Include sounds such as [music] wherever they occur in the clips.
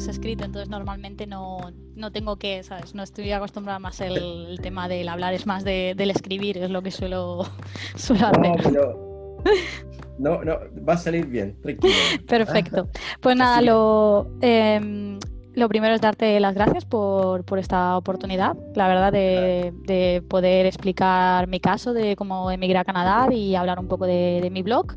es escrito, entonces normalmente no, no tengo que, ¿sabes? No estoy acostumbrada más el, el tema del hablar, es más de, del escribir, es lo que suelo, [laughs] suelo hacer. No, no, va a salir bien, tranquilo. [laughs] Perfecto. Pues nada, lo, em, lo primero es darte las gracias por, por esta oportunidad, la verdad, de, de, poder explicar mi caso de cómo emigré a Canadá y hablar un poco de, de mi blog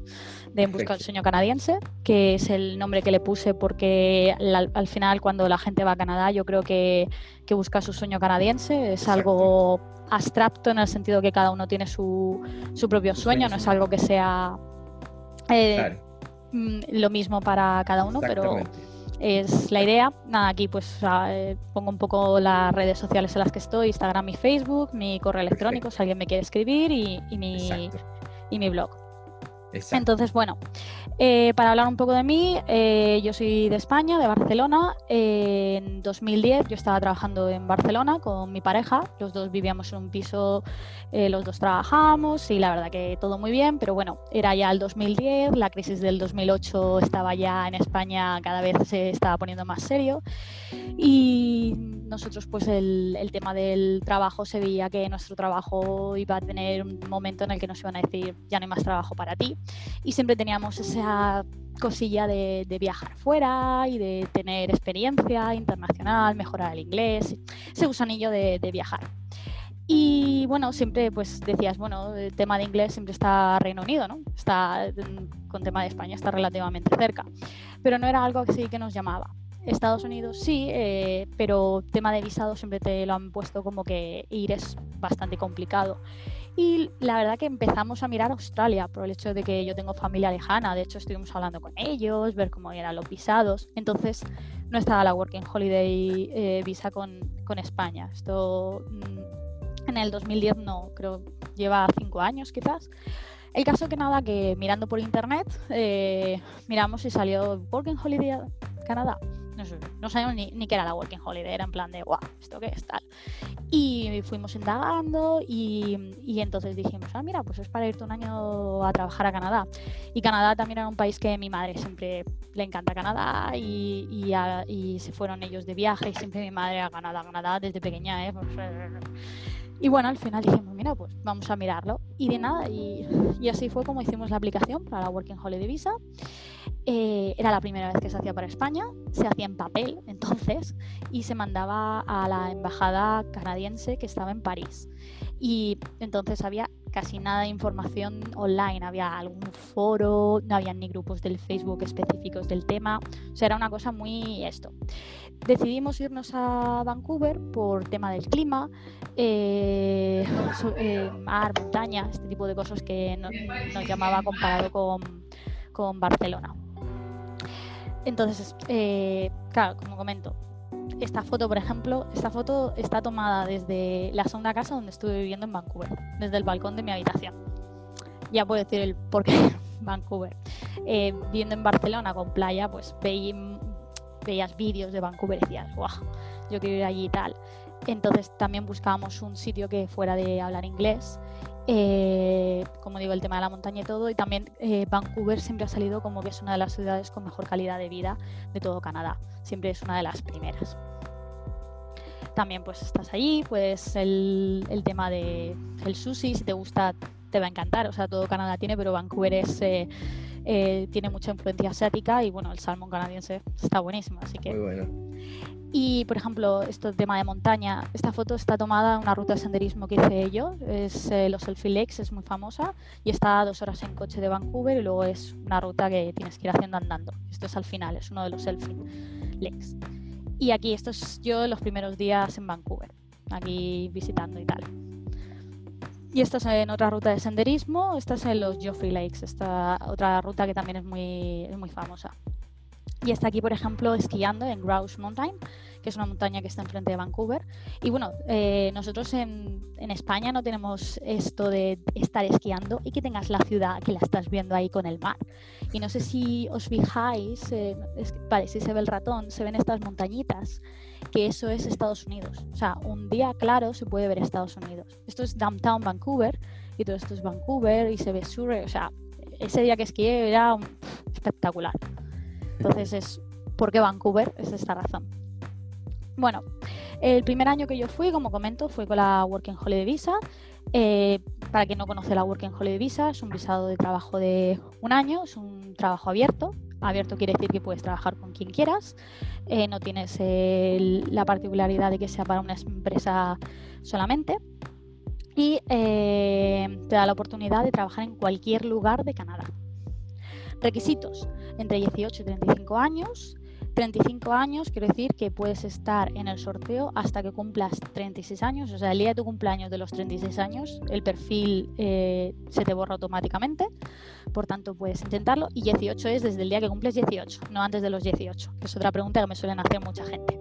de En Busca del Sueño Canadiense, que es el nombre que le puse porque al, al, final cuando la gente va a Canadá yo creo que, que busca su sueño canadiense, es Exacto. algo abstracto en el sentido que cada uno tiene su, su propio sueño, no es algo que sea eh, claro. Mm, lo mismo para cada uno, pero es la idea. Nada, aquí pues eh, pongo un poco las redes sociales en las que estoy, Instagram y Facebook, mi correo electrónico si alguien me quiere escribir y, y mi, y mi blog. Entonces, bueno, eh, para hablar un poco de mí, eh, yo soy de España, de Barcelona. Eh, en 2010 yo estaba trabajando en Barcelona con mi pareja. Los dos vivíamos en un piso, eh, los dos trabajábamos y la verdad que todo muy bien, pero bueno, era ya el 2010, la crisis del 2008 estaba ya en España, cada vez se estaba poniendo más serio. Y nosotros pues el tema del trabajo se veía que nuestro trabajo iba a tener un momento en el que nos iban a decir ya no hay más trabajo para ti y siempre teníamos esa cosilla de, viajar fuera y de tener experiencia internacional, mejorar el inglés, ese gusanillo de, de, viajar. Y bueno, siempre pues decías, bueno, el tema de inglés siempre está Reino Unido, ¿no? Está con tema de España está relativamente cerca, pero no era algo así que nos llamaba. Estados Unidos sí, eh, pero tema de visado siempre te lo han puesto como que ir es bastante complicado. Y la verdad que empezamos a mirar Australia por el hecho de que yo tengo familia lejana. De hecho, estuvimos hablando con ellos, ver cómo eran los visados. Entonces, no estaba la Working Holiday eh, visa con, con, España. Esto mmm, en el 2010 no, creo lleva cinco años quizás. El caso que nada, que mirando por internet, eh, miramos y salió Working Holiday Canadá no, no sabíamos ni, ni qué era la Working Holiday, era en plan de, guau, ¿esto qué es tal? Y fuimos indagando y, y, entonces dijimos, ah, mira, pues es para irte un año a trabajar a Canadá. Y Canadá también era un país que mi madre siempre le encanta Canadá y, y, a, y se fueron ellos de viaje y siempre mi madre a Canadá, Canadá desde pequeña, ¿eh? Pues, y bueno, al final dijimos, mira, pues vamos a mirarlo. Y de nada, y, y así fue como hicimos la aplicación para la Working Holiday Visa. Eh, era la primera vez que se hacía para España, se hacía en papel [laughs] entonces y se mandaba a la embajada canadiense que estaba en París. Y entonces había casi nada de información online, había algún foro, no había ni grupos del Facebook específicos del tema, o sea, era una cosa muy esto. Decidimos irnos a Vancouver por tema del clima, eh, [laughs] eh, mar, montaña, este tipo de cosas que no, nos llamaba comparado con, con Barcelona. Entonces, eh, claro, como comento, esta foto, por ejemplo, esta foto está tomada desde la segunda casa donde estuve viviendo en Vancouver, desde el balcón de mi habitación. Ya puedo decir el por qué [laughs] Vancouver. Viviendo en Barcelona con playa, pues veí, veías vídeos de Vancouver y decías, guau, yo quiero ir allí y tal. Entonces también buscábamos un sitio que fuera de hablar inglés eh, como digo, el tema de la montaña y todo, y también eh, Vancouver siempre ha salido como que es una de las ciudades con mejor calidad de vida de todo Canadá, siempre es una de las primeras. También pues estás allí, pues el, el tema de el sushi, si te gusta te va a encantar, o sea, todo Canadá tiene, pero Vancouver es... Eh, eh, tiene mucha influencia asiática y bueno, el salmón canadiense está buenísimo, así que... Muy bueno. Y, por ejemplo, este tema de montaña, esta foto está tomada en una ruta de senderismo que hice yo, es eh, los Selfie Lakes, es muy famosa, y está a dos horas en coche de Vancouver y luego es una ruta que tienes que ir haciendo andando. Esto es al final, es uno de los Selfie Lakes. Y aquí, esto es yo los primeros días en Vancouver, aquí visitando y tal. Y esta es en otra ruta de senderismo, esta es en los Joffrey Lakes, esta otra ruta que también es muy, es muy famosa. Y está aquí, por ejemplo, esquiando en Grouse Mountain, que es una montaña que está enfrente de Vancouver. Y bueno, eh, nosotros en, en, España no tenemos esto de estar esquiando y que tengas la ciudad que la estás viendo ahí con el mar. Y no sé si os fijáis, eh, es, vale, si se ve el ratón, se ven estas montañitas, que eso es Estados Unidos. O sea, un día claro se puede ver Estados Unidos. Esto es Downtown Vancouver y todo esto es Vancouver y se ve Surrey. O sea, ese día que esquié era espectacular. Entonces es ¿Por qué Vancouver? Es esta razón. Bueno, el primer año que yo fui, como comento, fue con la Working Holiday Visa. Eh, para quien no conoce la Working Holiday Visa, es un visado de trabajo de un año, es un trabajo abierto. Abierto quiere decir que puedes trabajar con quien quieras, eh, no tienes la particularidad de que sea para una empresa solamente y eh, te da la oportunidad de trabajar en cualquier lugar de Canadá. Requisitos, entre 18 y 35 años, 35 años quiere decir que puedes estar en el sorteo hasta que cumplas 36 años, o sea, el día de tu cumpleaños de los 36 años, el perfil eh, se te borra automáticamente, por tanto puedes intentarlo, y 18 es desde el día que cumples 18, no antes de los 18, que es otra pregunta que me suelen hacer mucha gente.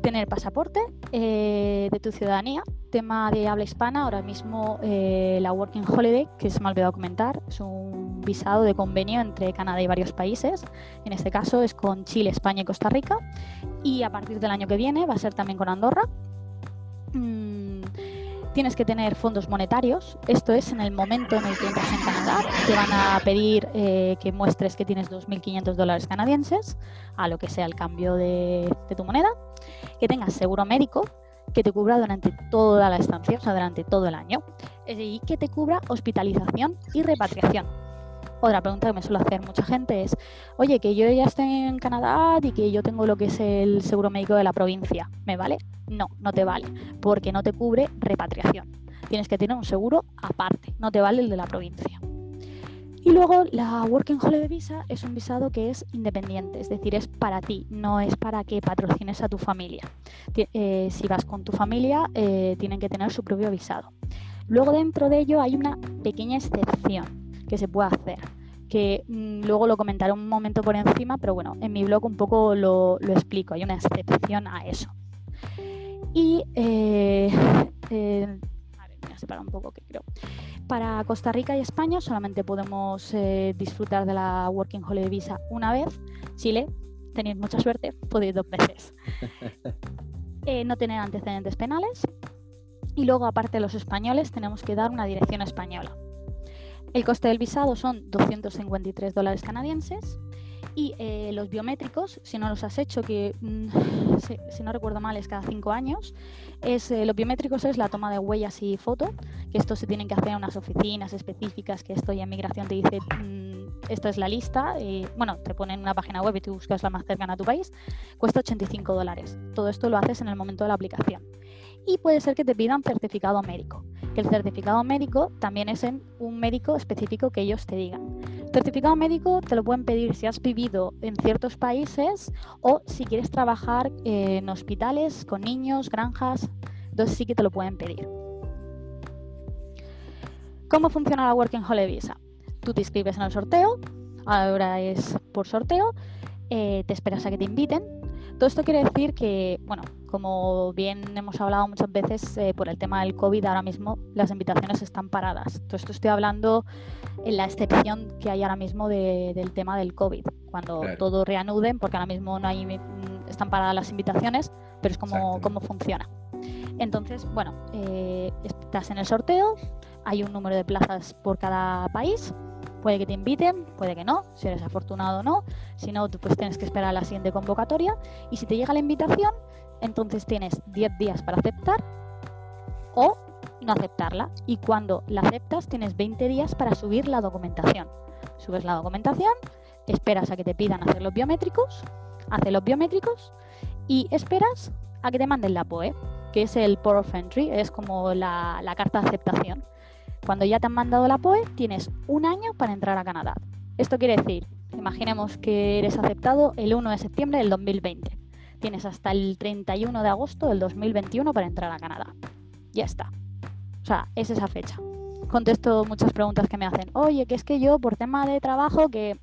Tener pasaporte eh, de tu ciudadanía. Tema de habla hispana, ahora mismo eh, la Working Holiday, que se me ha olvidado comentar, es un visado de convenio entre Canadá y varios países. En este caso es con Chile, España y Costa Rica. Y a partir del año que viene va a ser también con Andorra. Mm, tienes que tener fondos monetarios. Esto es en el momento en el que entras en Canadá. Te van a pedir eh, que muestres que tienes 2.500 dólares canadienses, a lo que sea el cambio de tu moneda que tengas seguro médico que te cubra durante toda la estancia, o sea, durante todo el año, y que te cubra hospitalización y repatriación. Otra pregunta que me suele hacer mucha gente es, oye, que yo ya estoy en Canadá y que yo tengo lo que es el seguro médico de la provincia, ¿me vale? No, no te vale, porque no te cubre repatriación. Tienes que tener un seguro aparte, no te vale el de la provincia. Y luego la Working Holiday Visa es un visado que es independiente, es decir, es para ti, no es para que patrocines a tu familia. Eh, si vas con tu familia, eh, tienen que tener su propio visado. Luego dentro de ello hay una pequeña excepción que se puede hacer, que mm, luego lo comentaré un momento por encima, pero bueno, en mi blog un poco lo, explico, hay una excepción a eso. Y eh, a ver, voy a separar un poco que creo. Para Costa Rica y España solamente podemos eh, disfrutar de la Working Holiday Visa una vez. Chile, tenéis mucha suerte, podéis dos veces. [laughs] Eh, no tener antecedentes penales. Y luego, aparte de los españoles, tenemos que dar una dirección española. El coste del visado son 253 dólares canadienses y eh, los biométricos, si no los has hecho, que mm, si, no recuerdo mal es cada cinco años, es, eh, los biométricos es la toma de huellas y foto, que esto se tienen que hacer en unas oficinas específicas, que esto ya en migración te dice, mm, esta es la lista, y, bueno, te ponen una página web y tú buscas la más cercana a tu país, cuesta 85 dólares. Todo esto lo haces en el momento de la aplicación. Y puede ser que te pidan certificado médico, que el certificado médico también es en un médico específico que ellos te digan. Certificado médico te lo pueden pedir si has vivido en ciertos países o si quieres trabajar en hospitales con niños, granjas, entonces sí que te lo pueden pedir. ¿Cómo funciona la Working Holiday Visa? Tú te inscribes en el sorteo, ahora es por sorteo, eh, te esperas a que te inviten. Todo esto quiere decir que, bueno, como bien hemos hablado muchas veces eh, por el tema del COVID, ahora mismo las invitaciones están paradas. Todo esto estoy hablando en la excepción que hay ahora mismo del tema del COVID, cuando todo reanuden, porque ahora mismo no hay, mm, están paradas las invitaciones, pero es como cómo funciona. Entonces, bueno, eh, estás en el sorteo, hay un número de plazas por cada país, puede que te inviten, puede que no, si eres afortunado o no, si no, pues tienes que esperar a la siguiente convocatoria y si te llega la invitación, entonces tienes 10 días para aceptar o no aceptarla. Y cuando la aceptas, tienes 20 días para subir la documentación. Subes la documentación, esperas a que te pidan hacer los biométricos, haces los biométricos y esperas a que te manden la POE, que es el Port of Entry, es como la, la carta de aceptación. Cuando ya te han mandado la POE, tienes un año para entrar a Canadá. Esto quiere decir, imaginemos que eres aceptado el 1 de septiembre del 2020 tienes hasta el 31 de agosto del 2021 para entrar a Canadá. Ya está. O sea, es esa fecha. Contesto muchas preguntas que me hacen. Oye, que es que yo por tema de trabajo que,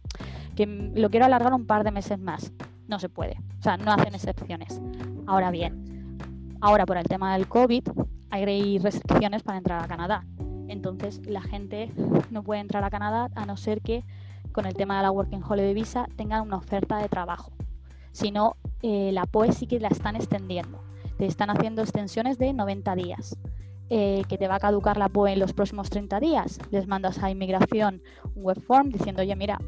lo quiero alargar un par de meses más. No se puede. O sea, no hacen excepciones. Ahora bien, ahora por el tema del COVID hay restricciones para entrar a Canadá. Entonces la gente no puede entrar a Canadá a no ser que con el tema de la Working Holiday Visa tengan una oferta de trabajo. Si no, eh, la POE sí que la están extendiendo. Te están haciendo extensiones de 90 días. Eh, que te va a caducar la POE en los próximos 30 días. Les mandas a inmigración un web form diciendo, oye, mira,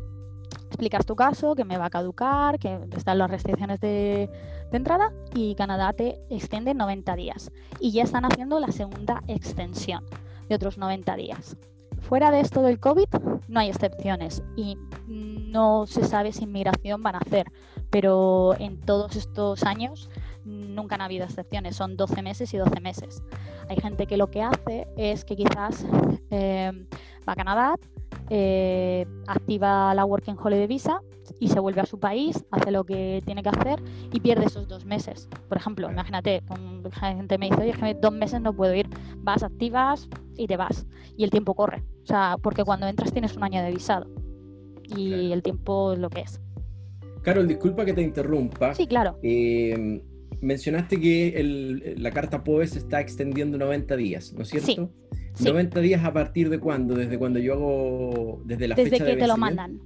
explicas tu caso, que me va a caducar, que están las restricciones de, de entrada y Canadá te extiende 90 días. Y ya están haciendo la segunda extensión de otros 90 días. Fuera de esto del COVID no hay excepciones y no se sabe si inmigración van a hacer, pero en todos estos años nunca han habido excepciones, son 12 meses y 12 meses. Hay gente que lo que hace es que quizás eh, va a Canadá, eh, activa la Working Holiday Visa y se vuelve a su país, hace lo que tiene que hacer y pierde esos dos meses. Por ejemplo, imagínate, gente me dice, oye, es que dos meses no puedo ir, vas, activas y te vas. Y el tiempo corre. O sea, porque cuando entras tienes un año de visado y el tiempo es lo que es. Carol, disculpa que te interrumpa. Sí, claro. Eh, mencionaste que la carta POE se está extendiendo 90 días, ¿no es cierto? Sí. 90 días a partir de cuándo? Desde cuando yo hago, desde la desde fecha que te lo mandan.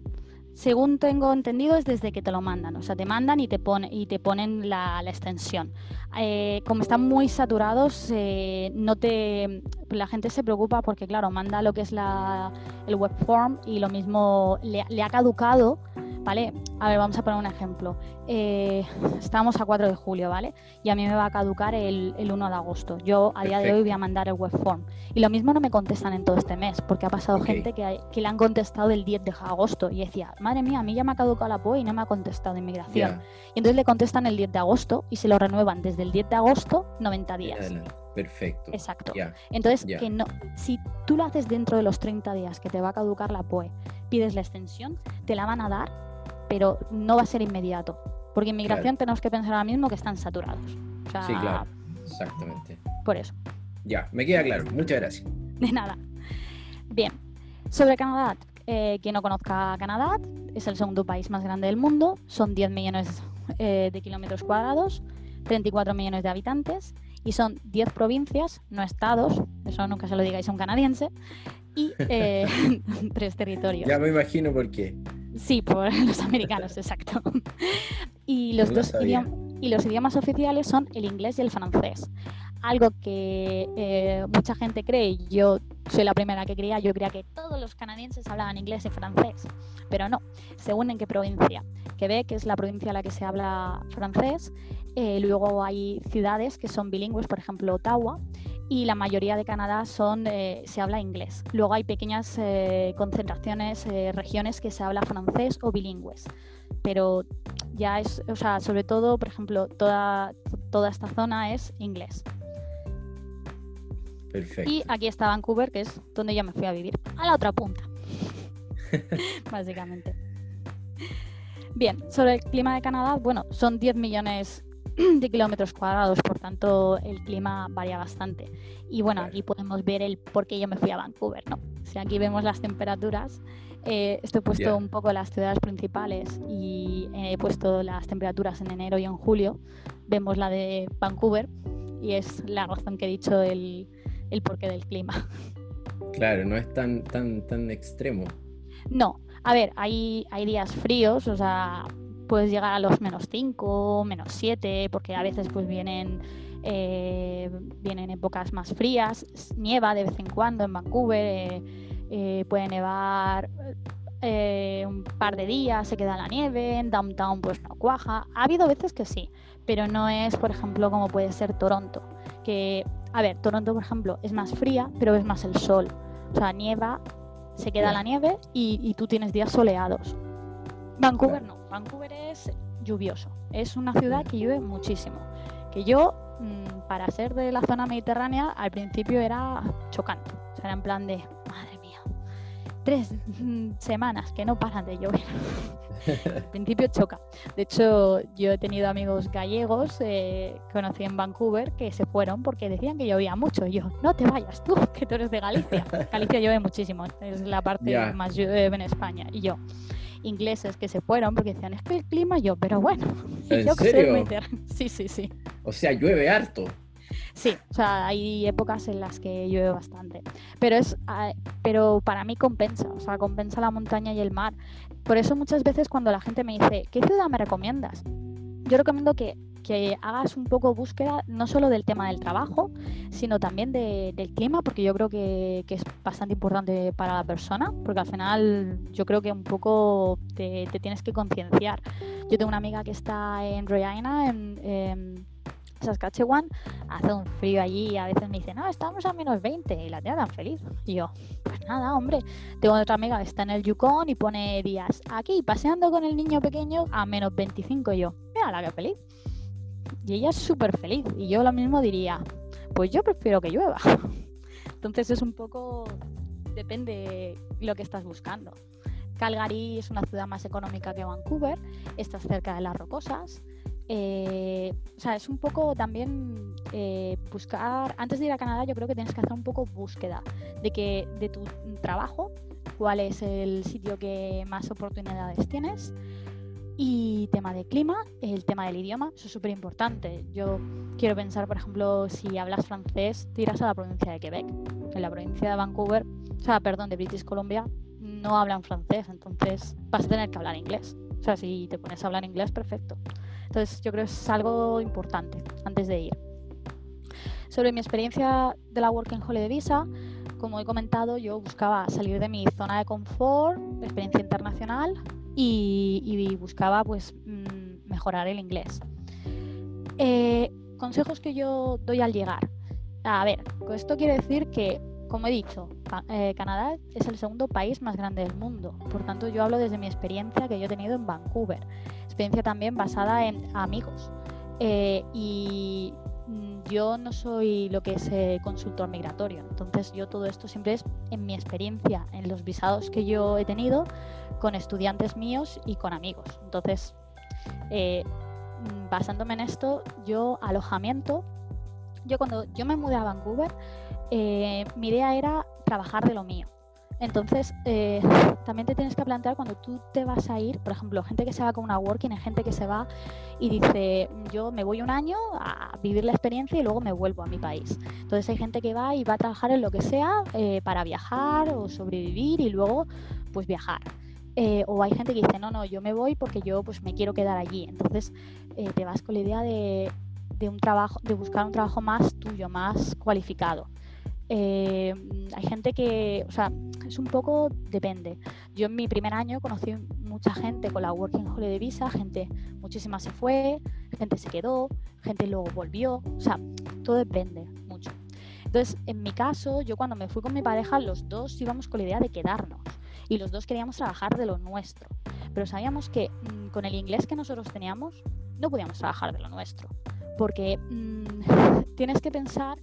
Según tengo entendido es desde que te lo mandan, o sea, te mandan y te, pone, y te ponen la, extensión. Eh, como están muy saturados, eh, no te, la gente se preocupa porque, claro, manda lo que es la, el web form y lo mismo le, le ha caducado ¿vale? A ver, vamos a poner un ejemplo. Eh, estamos a 4 de julio, ¿vale? Y a mí me va a caducar el, 1 de agosto. Yo a día de hoy voy a mandar el web form. Y lo mismo no me contestan en todo este mes, porque ha pasado gente que, que, le han contestado el 10 de agosto y decía, madre mía, a mí ya me ha caducado la POE y no me ha contestado inmigración. Y entonces le contestan el 10 de agosto y se lo renuevan desde el 10 de agosto 90 días. Perfecto. Exacto. Entonces, que no, si tú lo haces dentro de los 30 días que te va a caducar la POE, pides la extensión, te la van a dar pero no va a ser inmediato. Porque inmigración tenemos que pensar ahora mismo que están saturados. sí, claro, exactamente. Por eso. Ya, me queda claro. Muchas gracias. [laughs] De nada. Bien, sobre Canadá. Eh, quien no conozca Canadá, es el segundo país más grande del mundo. Son 10 millones eh, de kilómetros cuadrados, 34 millones de habitantes y son 10 provincias, no estados, eso nunca se lo digáis a un canadiense, y eh, [laughs] tres territorios. Ya me imagino por qué. Sí, por [laughs] los americanos, exacto. Y los, dos idiomas, y los idiomas oficiales son el inglés y el francés. Algo que eh, mucha gente cree, yo soy la primera que creía, yo creía que todos los canadienses hablaban inglés y francés, pero no, según en qué provincia. Quebec es la provincia en la que se habla francés, eh, luego hay ciudades que son bilingües, por ejemplo Ottawa, y la mayoría de Canadá son, eh, se habla inglés. Luego hay pequeñas eh, concentraciones, eh, regiones que se habla francés o bilingües. Pero ya es, o sea, sobre todo, por ejemplo, toda, toda esta zona es inglés. Perfecto. Y aquí está Vancouver, que es donde yo me fui a vivir, a la otra punta, [laughs] básicamente. Bien, sobre el clima de Canadá, bueno, son 10 millones [clears throat] de kilómetros cuadrados, por tanto el clima varía bastante. Y bueno, aquí podemos ver el por qué yo me fui a Vancouver, ¿no? Si aquí vemos las temperaturas, eh, estoy puesto un poco las ciudades principales y he puesto las temperaturas en enero y en julio. Vemos la de Vancouver y es la razón que he dicho el, el porqué del clima. [laughs] Claro, no es tan, tan, tan extremo. No, a ver, hay, hay días fríos, o sea, puedes llegar a los menos 5, menos 7, porque a veces pues vienen, eh, vienen épocas más frías, nieva de vez en cuando en Vancouver, eh, eh, puede nevar un par de días, se queda la nieve, en downtown pues no cuaja. Ha habido veces que sí, pero no es, por ejemplo, como puede ser Toronto, que, a ver, Toronto, por ejemplo, es más fría, pero es más el sol. O sea, nieva, se queda la nieve y, y tú tienes días soleados. Vancouver no. Vancouver es lluvioso. Es una ciudad que llueve muchísimo. Que yo, mm, para ser de la zona mediterránea, al principio era chocante. O sea, era en plan de, madre mía, tres mm, semanas que no paran de llover. [laughs] al principio choca. De hecho, yo he tenido amigos gallegos eh, que conocí en Vancouver que se fueron porque decían que llovía mucho. Y yo, no te vayas tú, que tú eres de Galicia. Galicia llueve muchísimo, es la parte más llueve en España. Y yo, ingleses que se fueron porque decían, es que el clima yo, pero bueno. [laughs] ¿En serio? [laughs] Sí, sí, sí. O sea, llueve harto. Sí, o sea, hay épocas en las que llueve bastante. Pero es pero para mí compensa, o sea, compensa la montaña y el mar. Por eso muchas veces cuando la gente me dice, ¿qué ciudad me recomiendas? Yo recomiendo que, que hagas un poco búsqueda no solo del tema del trabajo, sino también del clima, porque yo creo que, es bastante importante para la persona, porque al final yo creo que un poco te, tienes que concienciar. Yo tengo una amiga que está en Regina, en, Saskatchewan, hace un frío allí y a veces me dice, no, estamos a menos 20 y la tía tan feliz. Y yo, pues nada, hombre. Tengo otra amiga que está en el Yukon y pone días aquí paseando con el niño pequeño a menos 25 y yo, mira la que feliz. Y ella es súper feliz. Y yo lo mismo diría, pues yo prefiero que llueva. [laughs] Entonces es un poco, depende lo que estás buscando. Calgary es una ciudad más económica que Vancouver, estás cerca de las rocosas. Eh, o sea, es un poco también eh, buscar, antes de ir a Canadá yo creo que tienes que hacer un poco búsqueda de que de tu trabajo, cuál es el sitio que más oportunidades tienes, y tema de clima, el tema del idioma, eso es súper importante. Yo quiero pensar, por ejemplo, si hablas francés, tiras a la provincia de Quebec. En la provincia de Vancouver, o sea, perdón, de British Columbia, no hablan francés, entonces vas a tener que hablar inglés. O sea, si te pones a hablar inglés, perfecto. Entonces, yo creo que es algo importante antes de ir. Sobre mi experiencia de la Working Holiday Visa, como he comentado, yo buscaba salir de mi zona de confort, experiencia internacional, y, buscaba pues mm, mejorar el inglés. Eh, consejos que yo doy al llegar. A ver, esto quiere decir que, como he dicho, eh, Canadá es el segundo país más grande del mundo. Por tanto, yo hablo desde mi experiencia que yo he tenido en Vancouver. Experiencia también basada en amigos. Eh, y yo no soy lo que es consultor migratorio. Entonces, yo todo esto siempre es en mi experiencia, en los visados que yo he tenido con estudiantes míos y con amigos. Entonces, eh, mm, basándome en esto, yo alojamiento, yo cuando yo me mudé a Vancouver, eh, mi idea era trabajar de lo mío. Entonces, eh, también te tienes que plantear cuando tú te vas a ir, por ejemplo, gente que se va con una working, hay gente que se va y dice, yo me voy un año a vivir la experiencia y luego me vuelvo a mi país. Entonces hay gente que va y va a trabajar en lo que sea para viajar o sobrevivir y luego pues viajar. Eh, o hay gente que dice, no, no, yo me voy porque yo pues me quiero quedar allí. Entonces eh, te vas con la idea de, un trabajo, de buscar un trabajo más tuyo, más cualificado. Eh, hay gente que, o sea, es un poco, depende. Yo en mi primer año conocí mucha gente con la Working Holiday Visa, gente, muchísima se fue, gente se quedó, gente luego volvió, o sea, todo depende mucho. Entonces, en mi caso, yo cuando me fui con mi pareja, los dos íbamos con la idea de quedarnos y los dos queríamos trabajar de lo nuestro. Pero sabíamos que mm, con el inglés que nosotros teníamos no podíamos trabajar de lo nuestro. Porque mm, [laughs] tienes que pensar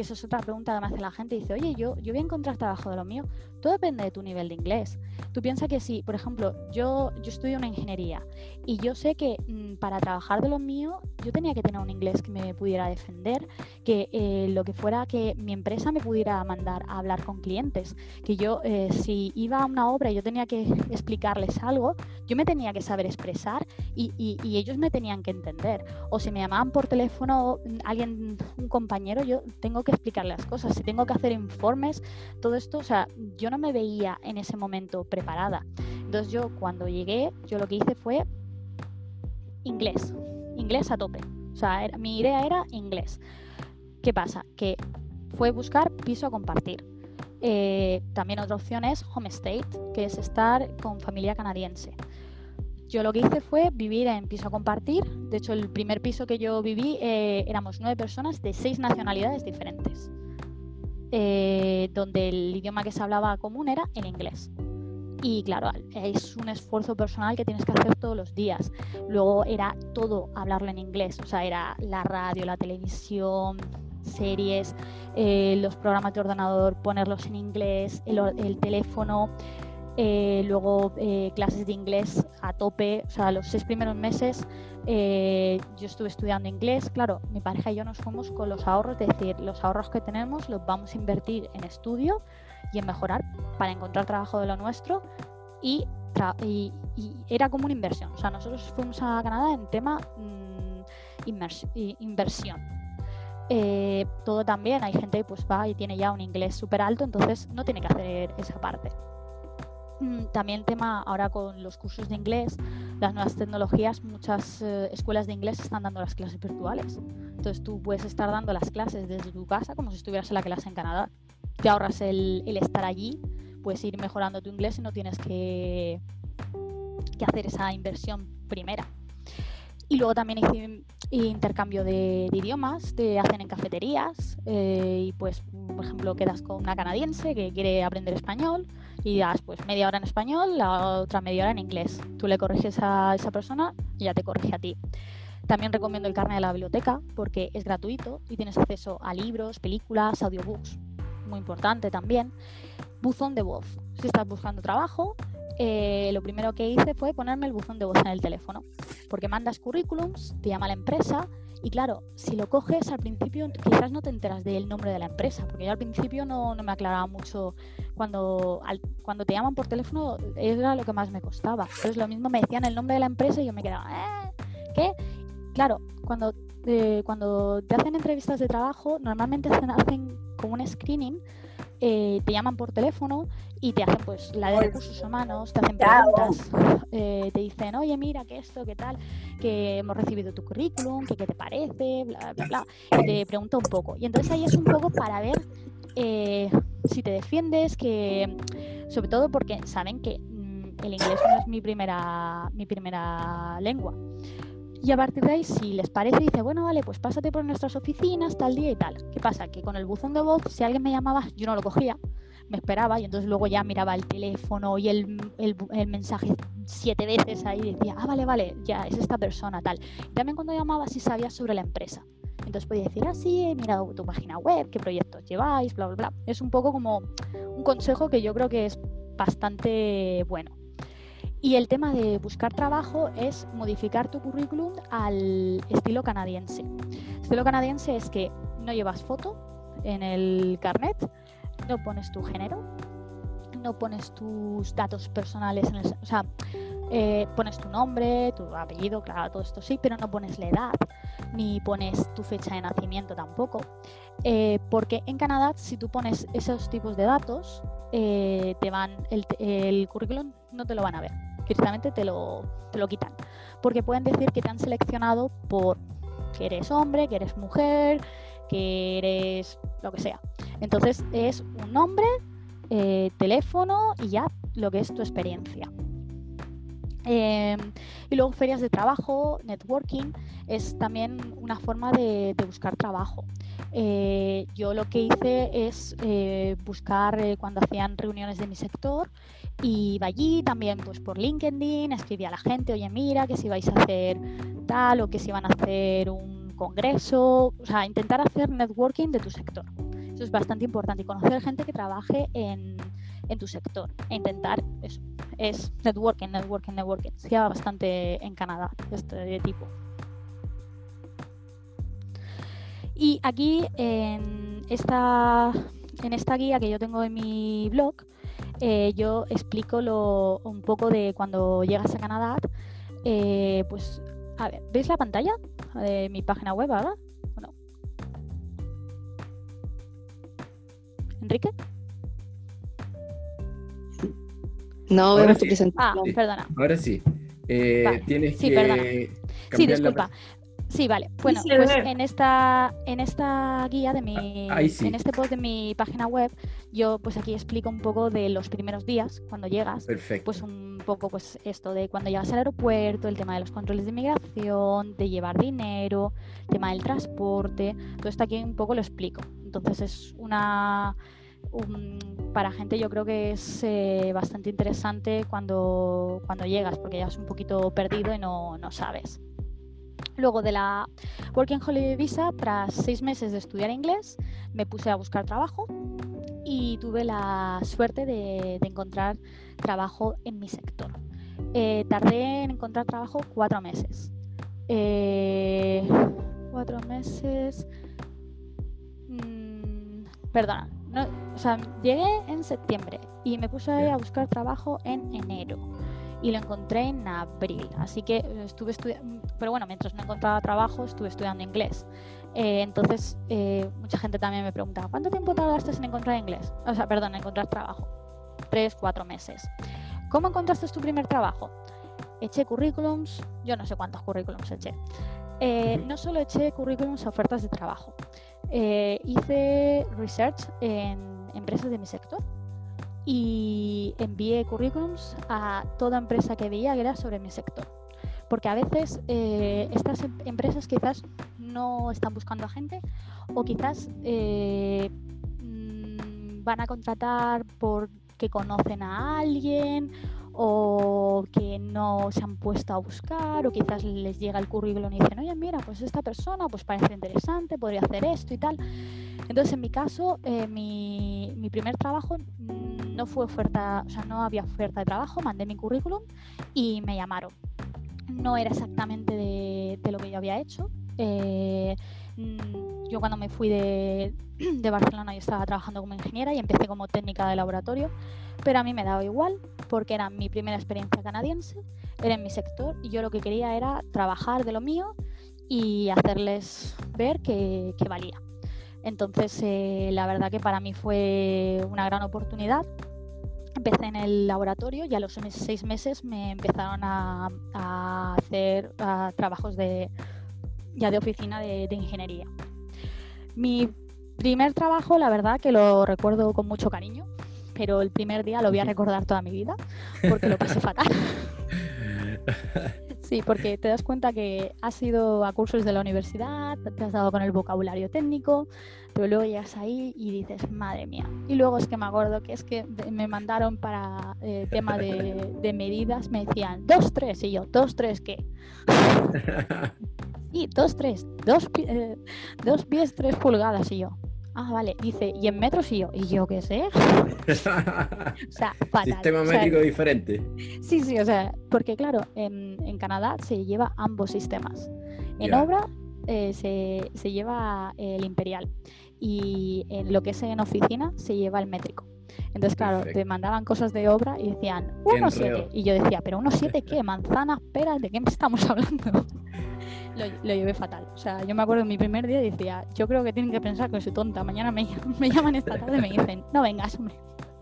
que eso es otra pregunta que me hace la gente. Dice, oye, yo, yo voy a encontrar trabajo de lo mío. Todo depende de tu nivel de inglés. Tú piensas que si, por ejemplo, yo, yo estudio una ingeniería y yo sé que mm, para trabajar de lo mío yo tenía que tener un inglés que me pudiera defender, que eh, lo que fuera que mi empresa me pudiera mandar a hablar con clientes, que yo eh, si iba a una obra y yo tenía que explicarles algo, yo me tenía que saber expresar y, y ellos me tenían que entender. O si me llamaban por teléfono mm, alguien, un compañero, yo tengo que explicarle las cosas, si tengo que hacer informes, todo esto, o sea, yo no me veía en ese momento preparada. Entonces yo cuando llegué, yo lo que hice fue inglés, inglés a tope. O sea, mi idea era inglés. ¿Qué pasa? Que fue buscar piso a compartir. Eh, también otra opción es home state, que es estar con familia canadiense. Yo lo que hice fue vivir en piso a compartir. De hecho, el primer piso que yo viví eh, éramos nueve personas de seis nacionalidades diferentes, eh, donde el idioma que se hablaba común era el inglés. Y claro, es un esfuerzo personal que tienes que hacer todos los días. Luego era todo hablarlo en inglés, o sea, era la radio, la televisión, series, eh, los programas de ordenador, ponerlos en inglés, el teléfono. Eh, luego eh, clases de inglés a tope, o sea, los seis primeros meses eh, yo estuve estudiando inglés, claro, mi pareja y yo nos fuimos con los ahorros, es decir, los ahorros que tenemos los vamos a invertir en estudio y en mejorar para encontrar trabajo de lo nuestro y, era como una inversión, o sea, nosotros fuimos a Canadá en tema mm, inversión. todo también, hay gente que pues va y tiene ya un inglés súper alto, entonces no tiene que hacer esa parte. mm, también tema ahora con los cursos de inglés, las nuevas tecnologías, muchas eh, escuelas de inglés están dando las clases virtuales. Entonces tú puedes estar dando las clases desde tu casa como si estuvieras en la clase en Canadá. Te ahorras el, estar allí, puedes ir mejorando tu inglés y no tienes que, que hacer esa inversión primera. Y luego también hice intercambio de, idiomas, te hacen en cafeterías eh, y pues, por ejemplo, quedas con una canadiense que quiere aprender español y das pues media hora en español, la otra media hora en inglés. Tú le corriges a esa persona y ya te corrige a ti. También recomiendo el carnet de la biblioteca porque es gratuito y tienes acceso a libros, películas, audiobooks. Muy importante también. Buzón de voz. Si estás buscando trabajo, eh, lo primero que hice fue ponerme el buzón de voz en el teléfono, porque mandas currículums, te llama la empresa y claro, si lo coges al principio quizás no te enteras del nombre de la empresa, porque yo al principio no, me aclaraba mucho cuando, cuando te llaman por teléfono, era lo que más me costaba. Entonces lo mismo me decían el nombre de la empresa y yo me quedaba, ¿eh? ¿Qué? Claro, cuando, eh, cuando te hacen entrevistas de trabajo, normalmente hacen, hacen como un screening eh, te llaman por teléfono y te hacen pues la de recursos humanos, te hacen preguntas, [laughs] eh, te dicen, oye, mira, que esto, qué tal, que hemos recibido tu currículum, que qué te parece, bla, bla, bla, y te pregunta un poco. Y entonces ahí es un poco para ver eh, si te defiendes, que sobre todo porque saben que mm, el inglés no es mi primera, mi primera lengua. Y a partir de ahí, si les parece, dice, bueno, vale, pues pásate por nuestras oficinas tal día y tal. ¿Qué pasa? Que con el buzón de voz, si alguien me llamaba, yo no lo cogía, me esperaba y entonces luego ya miraba el teléfono y el, el, mensaje siete veces ahí y decía, ah, vale, vale, ya es esta persona tal. Y también cuando llamaba, si sabía sobre la empresa. Entonces podía decir, ah, sí, he mirado tu página web, qué proyectos lleváis, bla, bla, bla. Es un poco como un consejo que yo creo que es bastante bueno. Y el tema de buscar trabajo es modificar tu currículum al estilo canadiense. estilo canadiense es que no llevas foto en el carnet, no pones tu género, no pones tus datos personales, en el, o sea, eh, pones tu nombre, tu apellido, claro, todo esto sí, pero no pones la edad, ni pones tu fecha de nacimiento tampoco. Eh, porque en Canadá, si tú pones esos tipos de datos, eh, te van el, el currículum no te lo van a ver directamente te lo, te lo quitan. Porque pueden decir que te han seleccionado por que eres hombre, que eres mujer, que eres lo que sea. Entonces es un nombre, eh, teléfono y ya lo que es tu experiencia. Em, y luego ferias de trabajo, networking, es también una forma de, buscar trabajo. Eh, yo lo que hice es eh, buscar cuando hacían reuniones de mi sector iba allí también pues por LinkedIn, escribía a la gente, oye mira, que si vais a hacer tal o que si van a hacer un congreso, o sea, intentar hacer networking de tu sector. Eso es bastante importante y conocer gente que trabaje en, en tu sector e intentar eso. Es networking, networking, networking. Se llama bastante en Canadá este tipo. Y aquí en esta, en esta guía que yo tengo en mi blog, eh, yo explico lo, un poco de cuando llegas a Canadá. Eh, pues, a ver, ¿veis la pantalla de mi página web ahora? no? ¿Enrique? No, ahora sí. Ah, perdona. Ahora sí. Eh, tienes sí, que perdona. Sí, disculpa. Sí, vale. Bueno, pues en esta, en esta guía de mi, ah, en este post de mi página web, yo pues aquí explico un poco de los primeros días cuando llegas. Perfecto. Pues un poco pues esto de cuando llegas al aeropuerto, el tema de los controles de inmigración, de llevar dinero, el tema del transporte, todo esto aquí un poco lo explico. Entonces es una para gente yo creo que es eh, bastante interesante cuando, cuando llegas, porque ya es un poquito perdido y no, no sabes. Luego de la Working Holiday Visa, tras seis meses de estudiar inglés, me puse a buscar trabajo y tuve la suerte de, encontrar trabajo en mi sector. Eh, tardé en encontrar trabajo cuatro meses. Eh, cuatro meses. Mm, perdona, o sea, llegué en septiembre y me puse a buscar trabajo en enero y lo encontré en abril. Así que eh, estuve estudiando, pero bueno, mientras no encontraba trabajo, estuve estudiando inglés. Eh, entonces, eh, mucha gente también me preguntaba, ¿cuánto tiempo tardaste en encontrar inglés? O sea, perdón, en encontrar trabajo. Tres, cuatro meses. ¿cómo encontraste tu primer trabajo? Eché currículums, yo no sé cuántos currículums eché. Eh, no solo eché currículums a ofertas de trabajo, eh, hice research en empresas de mi sector y envié currículums a toda empresa que veía que era sobre mi sector. Porque a veces eh, estas em-, empresas quizás no están buscando a gente o quizás mm, van a contratar porque conocen a alguien o que no se han puesto a buscar o quizás les llega el currículum y dicen, oye, mira, pues esta persona pues parece interesante, podría hacer esto y tal. Entonces, en mi caso, eh, mi, mi, primer trabajo no fue oferta, o sea, no había oferta de trabajo, mandé mi currículum y me llamaron. No era exactamente de, de lo que yo había hecho. Eh, yo cuando me fui de, [clears throat] de Barcelona yo estaba trabajando como ingeniera y empecé como técnica de laboratorio pero a mí me daba igual porque era mi primera experiencia canadiense, era en mi sector y yo lo que quería era trabajar de lo mío y hacerles ver que, valía. Entonces, eh, la verdad que para mí fue una gran oportunidad. Empecé en el laboratorio y a los seis meses me empezaron a, hacer trabajos de, ya de oficina de ingeniería. Mi primer trabajo, la verdad que lo recuerdo con mucho cariño, pero el primer día lo voy a recordar toda mi vida porque lo pasé [laughs] fatal. [laughs] Sí, porque te das cuenta que has ido a cursos de la universidad, te has dado con el vocabulario técnico, pero luego llegas ahí y dices, madre mía. Y luego es que me acuerdo que es que me mandaron para eh, tema de, medidas, me decían, dos, tres, y yo, dos, tres, ¿qué? [laughs] y dos, tres, dos, eh, dos pies, tres pulgadas, y yo, Ah, vale, dice, ¿y en metros? Y yo, ¿y yo qué sé? [laughs] o sea, fatal. Sistema métrico diferente. Sí, sí, o sea, porque claro, en, Canadá se lleva ambos sistemas. En obra eh, se, se, lleva el imperial y en lo que es en oficina se lleva el métrico. Entonces, claro, te mandaban cosas de obra y decían 1,7. Y yo decía, ¿pero 1,7 qué? [laughs] ¿Manzanas, peras? ¿De qué estamos hablando? Lo, llevé fatal. O sea, yo me acuerdo en mi primer día y decía, yo creo que tienen que pensar que soy tonta. Mañana me, [laughs] me llaman esta tarde y me dicen, no vengas, hombre,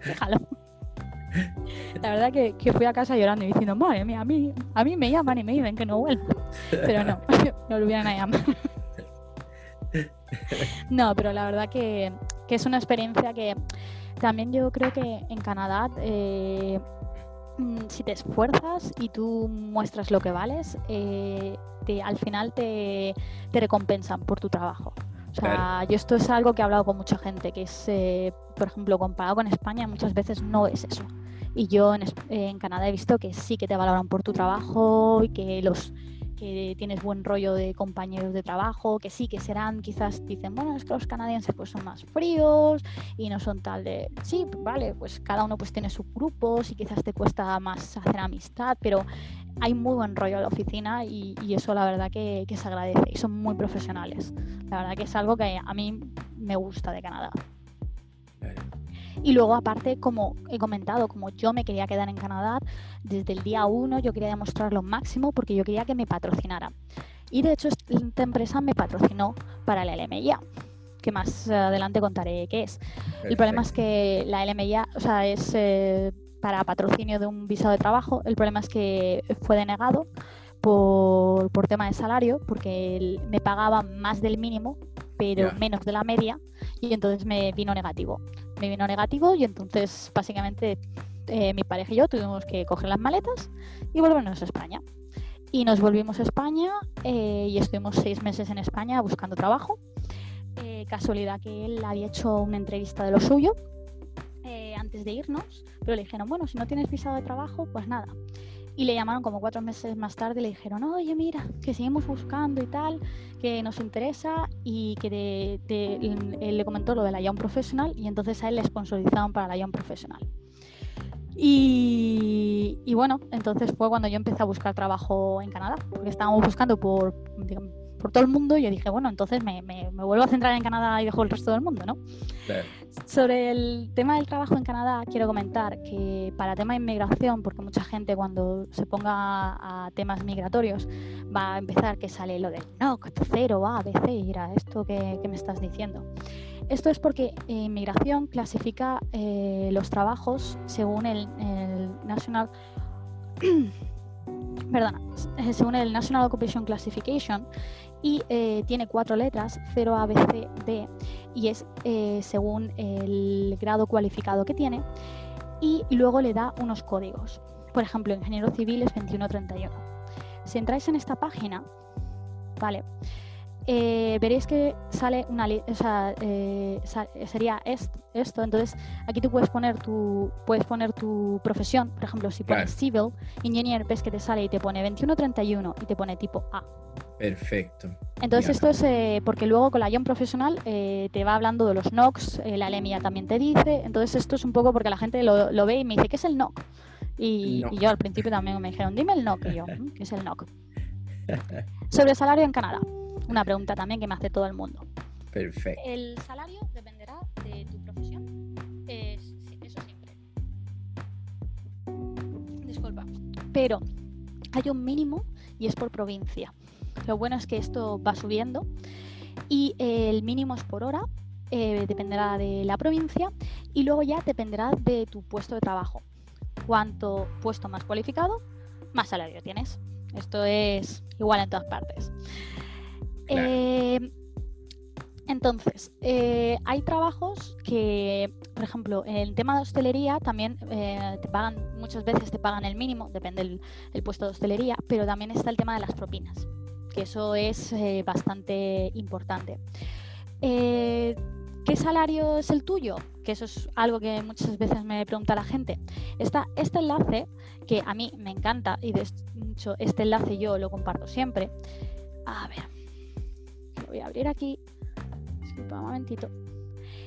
déjalo. [laughs] La verdad que, que, fui a casa llorando y diciendo, madre mía, a mí, a mí me llaman y me dicen que no vuelvo. Pero no, [laughs] no lo hubieran a llamar. No, pero la verdad que, que, es una experiencia que también yo creo que en Canadá eh, si te esfuerzas y tú muestras lo que vales, eh, al final te, recompensan por tu trabajo. O sea, yo esto es algo que he hablado con mucha gente, que es, eh, por ejemplo, comparado con España, muchas veces no es eso. Y yo en Canadá he visto que sí que te valoran por tu trabajo y que los que tienes buen rollo de compañeros de trabajo, que sí, que serán, quizás dicen, bueno, es que los canadienses pues son más fríos y no son tal de, sí, vale, pues cada uno pues tiene sus grupos y quizás te cuesta más hacer amistad, pero hay muy buen rollo en la oficina y, eso la verdad que, que se agradece y son muy profesionales. La verdad que es algo que a mí me gusta de Canadá. Y luego, aparte, como he comentado, como yo me quería quedar en Canadá, desde el día uno yo quería demostrar lo máximo porque yo quería que me patrocinara. Y de hecho, esta empresa me patrocinó para la LMIA, que más adelante contaré qué es. El problema es que la LMIA, o sea, es eh, para patrocinio de un visado de trabajo. El problema es que fue denegado por, por tema de salario, porque me pagaban más del mínimo, pero menos de la media, y entonces me vino negativo me vino negativo y entonces básicamente eh, mi pareja y yo tuvimos que coger las maletas y volvernos a España. Y nos volvimos a España eh, y estuvimos seis meses en España buscando trabajo. Eh, casualidad que él había hecho una entrevista de lo suyo antes de irnos, pero le dijeron, bueno, si no tienes visado de trabajo, pues nada. Y le llamaron como cuatro meses más tarde y le dijeron, oye, mira, que seguimos buscando y tal, que nos interesa y que él le comentó lo de la Young Professional y entonces a él le sponsorizaron para la Young Professional. Y, y, bueno, entonces fue cuando yo empecé a buscar trabajo en Canadá, porque estábamos buscando por, por todo el mundo y yo dije, bueno, entonces me, me, vuelvo a centrar en Canadá y dejo el resto del mundo, ¿no? Sobre el tema del trabajo en Canadá, quiero comentar que para tema de inmigración, porque mucha gente cuando se ponga a temas migratorios va a empezar que sale lo de no, cero, A, B, C, era esto que, me estás diciendo. Esto es porque inmigración clasifica eh, los trabajos según el, National [clears throat] perdona, según el National Occupation Classification y eh, tiene cuatro letras, 0 A, B, C, D, y es eh, según el grado cualificado que tiene, y luego le da unos códigos. Por ejemplo, ingeniero civil es 2131. Si entráis en esta página, ¿vale? Eh, veréis que sale una o sea, eh, sería esto, entonces aquí tú puedes poner tu puedes poner tu profesión, por ejemplo, si pones civil engineer, ves que te sale y te pone 2131 y te pone tipo A. Perfecto. Entonces esto es eh, porque luego con la Ion profesional te va hablando de los NOCs, la LEMIA también te dice, entonces esto es un poco porque la gente lo, ve y me dice, ¿qué es el NOC? Y, y, yo al principio también me dijeron, dime el NOC, y yo, mm, ¿qué es el NOC? [laughs] Sobre salario en Canadá una pregunta también que me hace todo el mundo. Perfecto. El salario dependerá de tu profesión. eso siempre. Disculpa. Pero hay un mínimo y es por provincia. Lo bueno es que esto va subiendo y el mínimo es por hora, eh, dependerá de la provincia y luego ya dependerá de tu puesto de trabajo. Cuanto puesto más cualificado, más salario tienes. Esto es igual en todas partes. Eh, entonces, eh, hay trabajos que, por ejemplo, en el tema de hostelería también eh, te pagan, muchas veces te pagan el mínimo, depende del, puesto de hostelería, pero también está el tema de las propinas, que eso es bastante importante. ¿Qué salario es el tuyo? Que eso es algo que muchas veces me pregunta la gente. Está este enlace, que a mí me encanta, y de hecho este enlace yo lo comparto siempre. A ver, voy a abrir aquí, disculpa un momentito,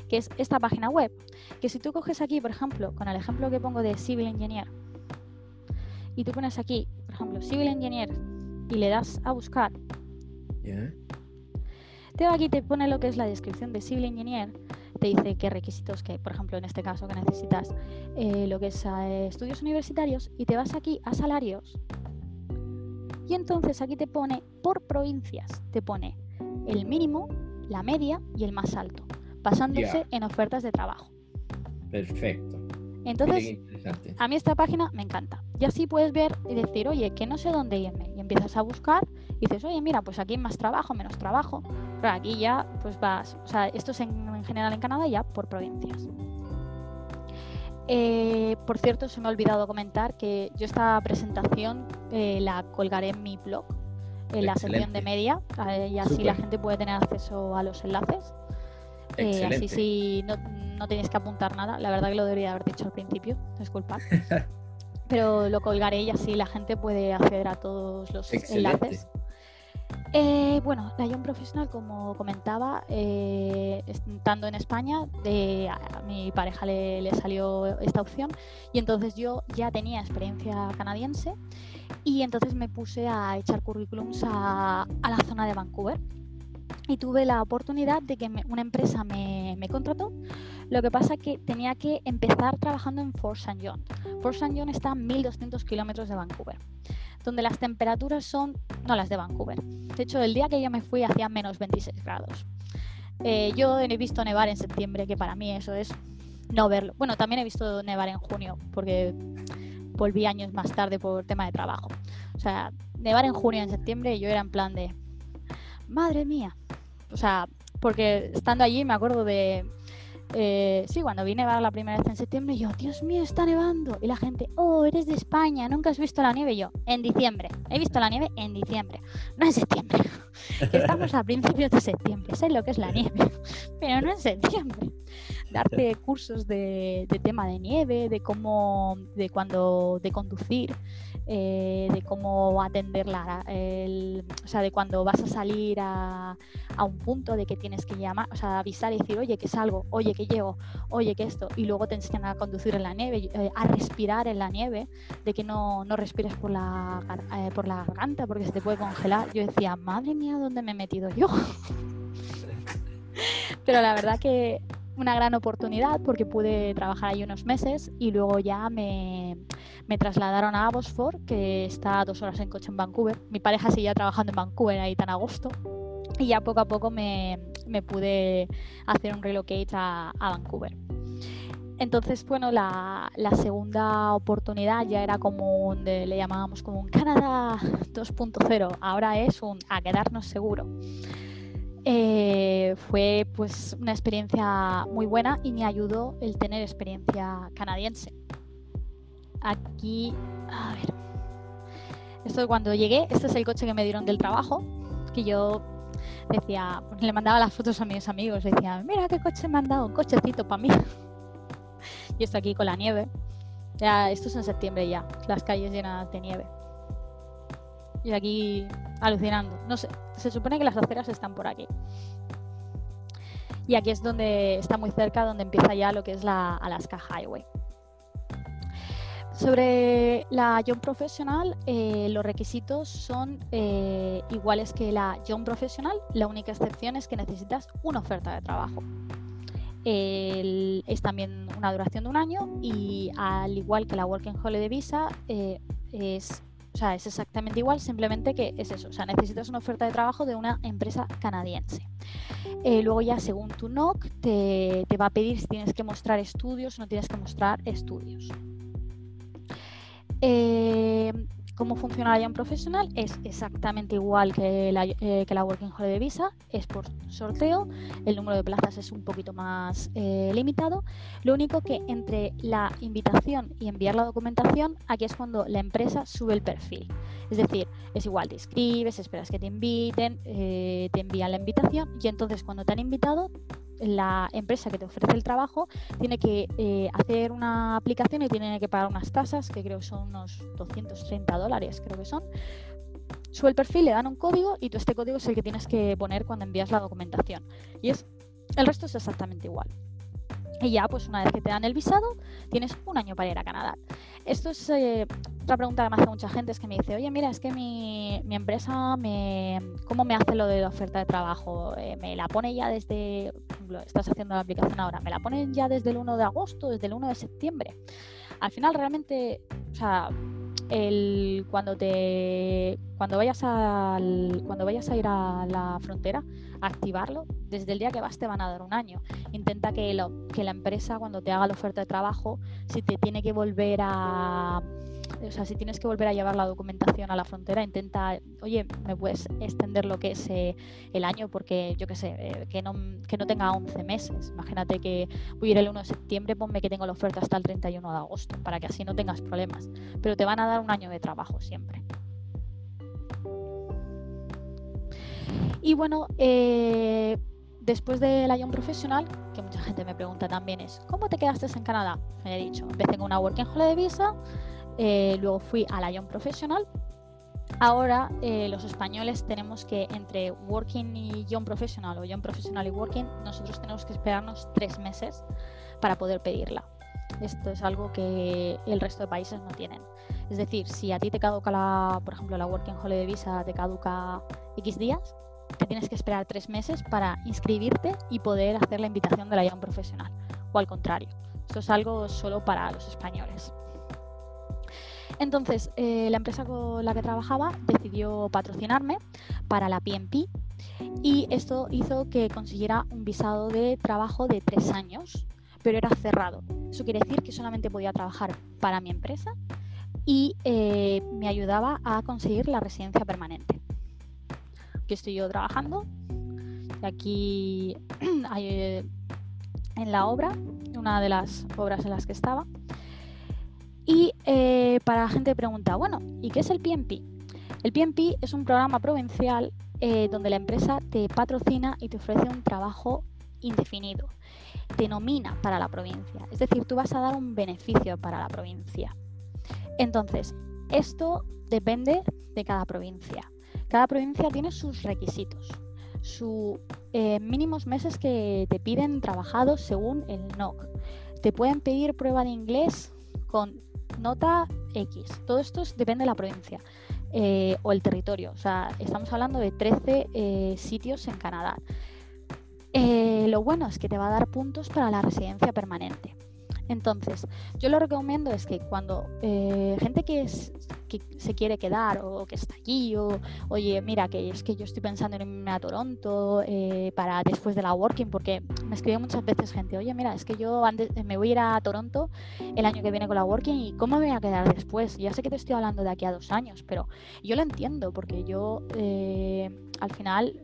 que es esta página web, que si tú coges aquí, por ejemplo, con el ejemplo que pongo de Civil Engineer, y tú pones aquí, por ejemplo, Civil Engineer, y le das a buscar, te va aquí, te pone lo que es la descripción de Civil Engineer, te dice qué requisitos que, por ejemplo, en este caso que necesitas eh, lo que es eh, estudios universitarios y te vas aquí a salarios. Y entonces aquí te pone por provincias, te pone el mínimo, la media y el más alto, basándose en ofertas de trabajo. Perfecto. Entonces, a mí esta página me encanta. Y así puedes ver y decir, oye, que no sé dónde irme. Y empiezas a buscar y dices, oye, mira, pues aquí hay más trabajo, menos trabajo. Pero aquí ya, pues vas. O sea, esto es en, general en Canadá ya por provincias. Eh, por cierto, se me ha olvidado comentar que yo esta presentación eh, la colgaré en mi blog en la sección de media y así la gente puede tener acceso a los enlaces. Eh, así si no, no tenéis que apuntar nada, la verdad que lo debería haber dicho al principio, disculpad. [laughs] Pero lo colgaré y así la gente puede acceder a todos los enlaces. Eh, bueno, la Young Professional, como comentaba, eh, estando en España, a mi pareja le, salió esta opción y entonces yo ya tenía experiencia canadiense y entonces me puse a echar currículums a, la zona de Vancouver y tuve la oportunidad de que una empresa me, me, contrató. Lo que pasa que tenía que empezar trabajando en Fort St. John. Fort St. John está a 1200 kilómetros de Vancouver donde las temperaturas son no las de Vancouver. De hecho, el día que yo me fui hacía menos 26 grados. Eh, yo he visto nevar en septiembre, que para mí eso es no verlo. Bueno, también he visto nevar en junio, porque volví años más tarde por tema de trabajo. O sea, nevar en junio y en septiembre yo era en plan de, madre mía. O sea, porque estando allí me acuerdo de eh, sí, cuando vine a la primera vez en septiembre, yo, Dios mío, está nevando. Y la gente, oh, eres de España, nunca has visto la nieve. Y yo, en diciembre. He visto la nieve en diciembre, no en septiembre. [laughs] estamos a principios de septiembre, sé lo que es la nieve, [laughs] pero no en septiembre. Darte cursos de, de tema de nieve, de cómo, de cuando, de conducir. Eh, de cómo atenderla, el, o sea, de cuando vas a salir a, a, un punto de que tienes que llamar, o sea, avisar y decir, oye, que salgo, oye, que llego, oye, que esto, y luego te enseñan a conducir en la nieve, eh, a respirar en la nieve, de que no, no respires por la, eh, por la garganta porque se te puede congelar. Yo decía, madre mía, ¿dónde me he metido yo? [laughs] Pero la verdad que una gran oportunidad porque pude trabajar ahí unos meses y luego ya me, trasladaron a Abbotsford, que está a dos horas en coche en Vancouver. Mi pareja seguía trabajando en Vancouver ahí tan agosto y ya poco a poco me, pude hacer un relocate a, a Vancouver. Entonces, bueno, la, segunda oportunidad ya era como un, le llamábamos como un Canadá [laughs] 2.0, ahora es un a quedarnos seguro. Eh, fue pues una experiencia muy buena y me ayudó el tener experiencia canadiense. Aquí, a ver, esto cuando llegué, este es el coche que me dieron del trabajo, que yo decía, le mandaba las fotos a mis amigos, decía, mira qué coche me han dado, un cochecito para mí. [laughs] y esto aquí con la nieve. Ya, esto es en septiembre ya, las calles llenas de nieve. Y aquí alucinando. No sé, se supone que las aceras están por aquí. Y aquí es donde está muy cerca, donde empieza ya lo que es la Alaska Highway. Sobre la Young Professional, eh, los requisitos son eh, iguales que la Young Professional, la única excepción es que necesitas una oferta de trabajo. es también una duración de un año y al igual que la Working Holiday Visa, eh, es, es exactamente igual, simplemente que es eso, o sea, necesitas una oferta de trabajo de una empresa canadiense. luego ya según tu NOC te, te va a pedir si tienes que mostrar estudios o no tienes que mostrar estudios. Eh, ¿Cómo funciona la Young Professional? Es exactamente igual que la, eh, que la Working Holiday Visa, es por sorteo, el número de plazas es un poquito más eh, limitado. Lo único que entre la invitación y enviar la documentación, aquí es cuando la empresa sube el perfil. Es decir, es igual, te inscribes, esperas que te inviten, te envían la invitación y entonces cuando te han invitado la empresa que te ofrece el trabajo tiene que eh, hacer una aplicación y tiene que pagar unas tasas, que creo son unos 230 dólares, creo que son. Sube el perfil, le dan un código y tú este código es el que tienes que poner cuando envías la documentación. Y es el resto es exactamente igual. Y ya, pues una vez que te dan el visado, tienes un año para ir a Canadá. Esto es eh, otra pregunta que me hace mucha gente, es que me dice, oye, mira, es que mi, empresa, me, ¿cómo me hace lo de la oferta de trabajo? Eh, ¿Me la pone ya desde, estás haciendo la aplicación ahora, ¿me la ponen ya desde el 1 de agosto, desde el 1 de septiembre? Al final, realmente, o sea, el, cuando te cuando vayas al, cuando vayas a ir a la frontera activarlo desde el día que vas te van a dar un año intenta que, lo, que la empresa cuando te haga la oferta de trabajo si te tiene que volver a o sea, si tienes que volver a llevar la documentación a la frontera, intenta, oye, ¿me puedes extender lo que es eh, el año? Porque yo qué sé, eh, que, no, que no tenga 11 meses. Imagínate que voy a ir el 1 de septiembre, ponme que tengo la oferta hasta el 31 de agosto, para que así no tengas problemas. Pero te van a dar un año de trabajo siempre. Y bueno, eh, después del Young Profesional, que mucha gente me pregunta también es, ¿cómo te quedaste en Canadá? Me he dicho, empecé con una Working Holiday Visa, eh, luego fui a la Young Professional. Ahora eh, los españoles tenemos que entre Working y Young Professional o Young Professional y Working, nosotros tenemos que esperarnos tres meses para poder pedirla. Esto es algo que el resto de países no tienen. Es decir, si a ti te caduca la, por ejemplo, la Working Holiday Visa te caduca X días, tienes que esperar tres meses para inscribirte y poder hacer la invitación de la Young Professional. O al contrario, esto es algo solo para los españoles. Entonces, eh, la empresa con la que trabajaba decidió patrocinarme para la PMP y esto hizo que consiguiera un visado de trabajo de tres años, pero era cerrado. Eso quiere decir que solamente podía trabajar para mi empresa y eh, me ayudaba a conseguir la residencia permanente. Estoy yo trabajando. Aquí [clears throat] eh, en la obra, una de las obras en las que estaba, y eh, para la gente pregunta, bueno, ¿y qué es el PMP? El PMP es un programa provincial eh, donde la empresa te patrocina y te ofrece un trabajo indefinido. Te nomina para la provincia, es decir, tú vas a dar un beneficio para la provincia. Entonces, esto depende de cada provincia. Cada provincia tiene sus requisitos, sus eh, mínimos meses que te piden trabajados según el NOC. Te pueden pedir prueba de inglés con nota X. Todo esto depende de la provincia eh, o el territorio. O sea, estamos hablando de 13 eh, sitios en Canadá. Lo bueno es que te va a dar puntos para la residencia permanente. Entonces, yo lo recomiendo es que cuando eh, gente que, es, que se quiere quedar o que está allí, o oye, mira, que es que yo estoy pensando en irme a Toronto eh, para después de la working, porque me escribe muchas veces gente, oye, mira, es que yo me voy a ir a Toronto el año que viene con la working y ¿cómo me voy a quedar después? Ya sé que te estoy hablando de aquí a dos años, pero yo lo entiendo, porque yo eh, al final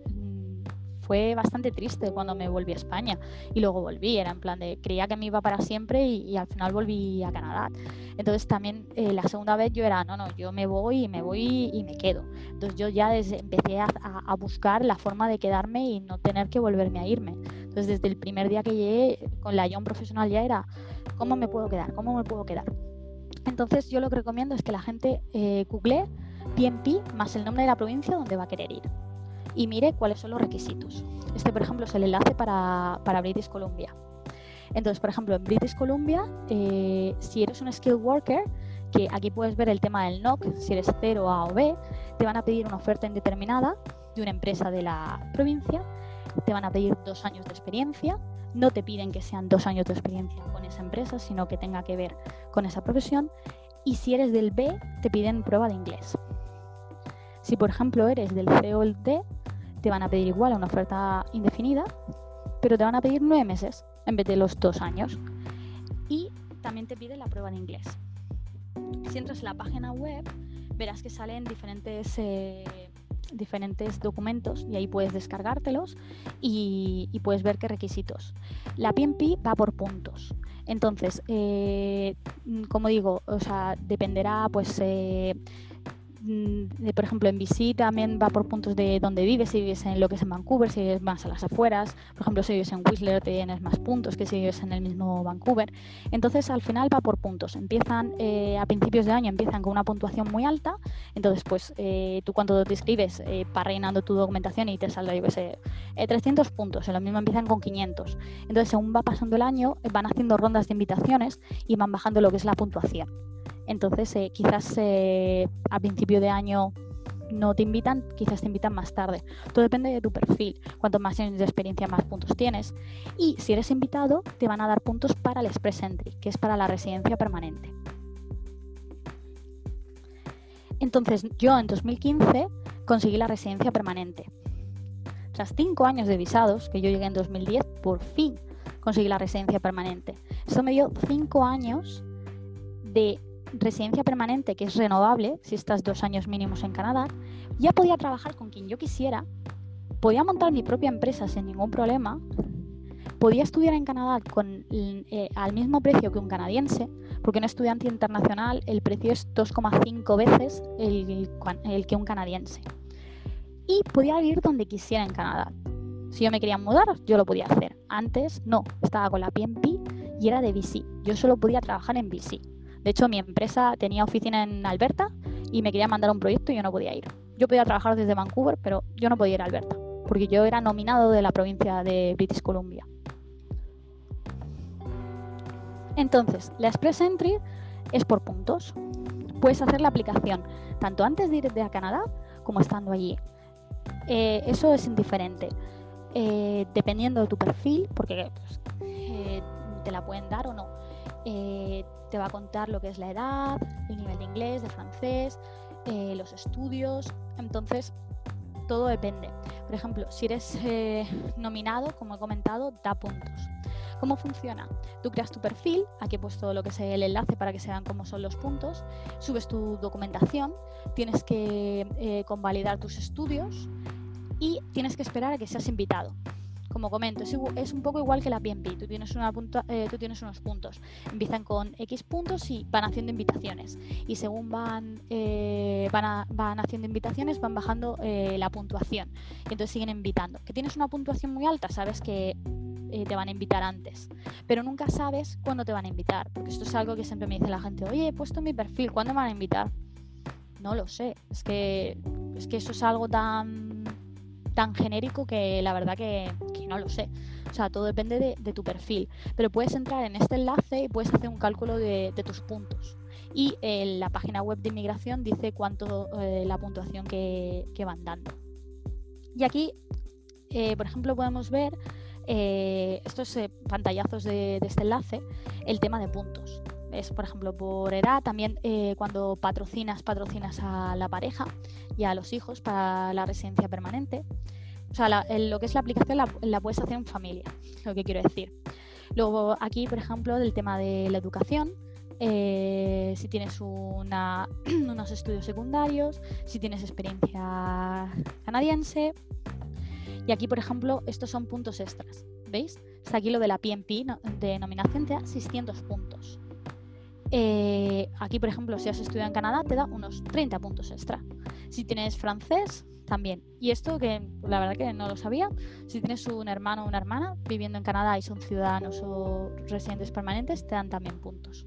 fue bastante triste cuando me volví a España y luego volví, era en plan de creía que me iba para siempre y, al final volví a Canadá. Entonces también eh, la segunda vez yo era, no, no, yo me voy y me voy y me quedo. Entonces yo ya desde, empecé a, a, buscar la forma de quedarme y no tener que volverme a irme. Entonces desde el primer día que llegué con la Young Profesional ya era, ¿cómo me puedo quedar? ¿Cómo me puedo quedar? Entonces yo lo que recomiendo es que la gente eh, google PNP más el nombre de la provincia donde va a querer ir y mire cuáles son los requisitos. Este, por ejemplo, es el enlace para, para British Columbia. Entonces, por ejemplo, en British Columbia, eh, si eres un skilled worker, que aquí puedes ver el tema del NOC, si eres 0, A o B, te van a pedir una oferta indeterminada de una empresa de la provincia, te van a pedir dos años de experiencia, no te piden que sean dos años de experiencia con esa empresa, sino que tenga que ver con esa profesión, y si eres del B, te piden prueba de inglés. Si, por ejemplo, eres del C o el D, te van a pedir igual una oferta indefinida, pero te van a pedir nueve meses en vez de los dos años. Y también te pide la prueba de inglés. Si entras en la página web, verás que salen diferentes, eh, diferentes documentos y ahí puedes descargártelos y, puedes ver qué requisitos. La PMP va por puntos. Entonces, eh, como digo, o sea, dependerá pues eh, por ejemplo, en BC también va por puntos de donde vives, si vives en lo que es en Vancouver, si vives más a las afueras, por ejemplo, si vives en Whistler tienes más puntos que si vives en el mismo Vancouver. Entonces, al final va por puntos. Empiezan eh, a principios de año, empiezan con una puntuación muy alta, entonces, pues eh, tú cuando te escribes eh, para rellenando tu documentación y te saldrá, yo sé, 300 puntos, en lo mismo empiezan con 500. Entonces, según va pasando el año, van haciendo rondas de invitaciones y van bajando lo que es la puntuación. Entonces, eh, quizás eh, a principio de año no te invitan, quizás te invitan más tarde. Todo depende de tu perfil. Cuanto más años de experiencia, más puntos tienes. Y si eres invitado, te van a dar puntos para el Express Entry, que es para la residencia permanente. Entonces, yo en 2015 conseguí la residencia permanente. Tras cinco años de visados, que yo llegué en 2010, por fin conseguí la residencia permanente. Eso me dio cinco años de residencia permanente, que es renovable, si estás dos años mínimos en Canadá, ya podía trabajar con quien yo quisiera, podía montar mi propia empresa sin ningún problema, podía estudiar en Canadá con, eh, al mismo precio que un canadiense, porque un estudiante internacional el precio es 2,5 veces el, el, que un canadiense. Y podía vivir donde quisiera en Canadá. Si yo me quería mudar, yo lo podía hacer. Antes no, estaba con la PNP y era de BC. Yo solo podía trabajar en BC. De hecho, mi empresa tenía oficina en Alberta y me quería mandar un proyecto y yo no podía ir. Yo podía trabajar desde Vancouver, pero yo no podía ir a Alberta, porque yo era nominado de la provincia de British Columbia. Entonces, la Express Entry es por puntos. Puedes hacer la aplicación tanto antes de ir a Canadá como estando allí. Eh, eso es indiferente. Eh, dependiendo de tu perfil, porque pues, eh, te la pueden dar o no. Eh, te va a contar lo que es la edad, el nivel de inglés, de francés, eh, los estudios. Entonces, todo depende. Por ejemplo, si eres eh, nominado, como he comentado, da puntos. ¿Cómo funciona? Tú creas tu perfil, aquí he puesto lo que es el enlace para que se vean cómo son los puntos, subes tu documentación, tienes que convalidar tus estudios y tienes que esperar a que seas invitado como comento, es, un poco igual que la PNP. Tú tienes, eh, tú tienes unos puntos. Empiezan con X puntos y van haciendo invitaciones. Y según van, eh, van, haciendo invitaciones, van bajando eh, la puntuación. Y entonces siguen invitando. Que tienes una puntuación muy alta, sabes que te van a invitar antes. Pero nunca sabes cuándo te van a invitar. Porque esto es algo que siempre me dice la gente, oye, he puesto mi perfil, ¿cuándo me van a invitar? No lo sé. Es que, es que eso es algo tan tan genérico que la verdad que, no lo sé. O sea, todo depende de, tu perfil. Pero puedes entrar en este enlace y puedes hacer un cálculo de, tus puntos. Y en la página web de inmigración dice cuánto eh, la puntuación que, van dando. Y aquí, eh, por ejemplo, podemos ver eh, estos eh, pantallazos de, este enlace el tema de puntos. Es, por ejemplo, por edad, también eh, cuando patrocinas, patrocinas a la pareja y a los hijos para la residencia permanente. O sea, lo que es la aplicación la, puedes hacer en familia, lo que quiero decir. Luego aquí, por ejemplo, del tema de la educación, si tienes [clears throat] unos estudios secundarios, si tienes experiencia canadiense, y aquí, por ejemplo, estos son puntos extras. ¿Veis? Está aquí lo de la PMP, de nominación, te da 600 puntos. Eh, aquí, por ejemplo, si has estudiado en Canadá, te da unos 30 puntos extra. Si tienes francés, también. Y esto que la verdad que no lo sabía, si tienes un hermano o una hermana viviendo en Canadá y son ciudadanos o residentes permanentes, te dan también puntos.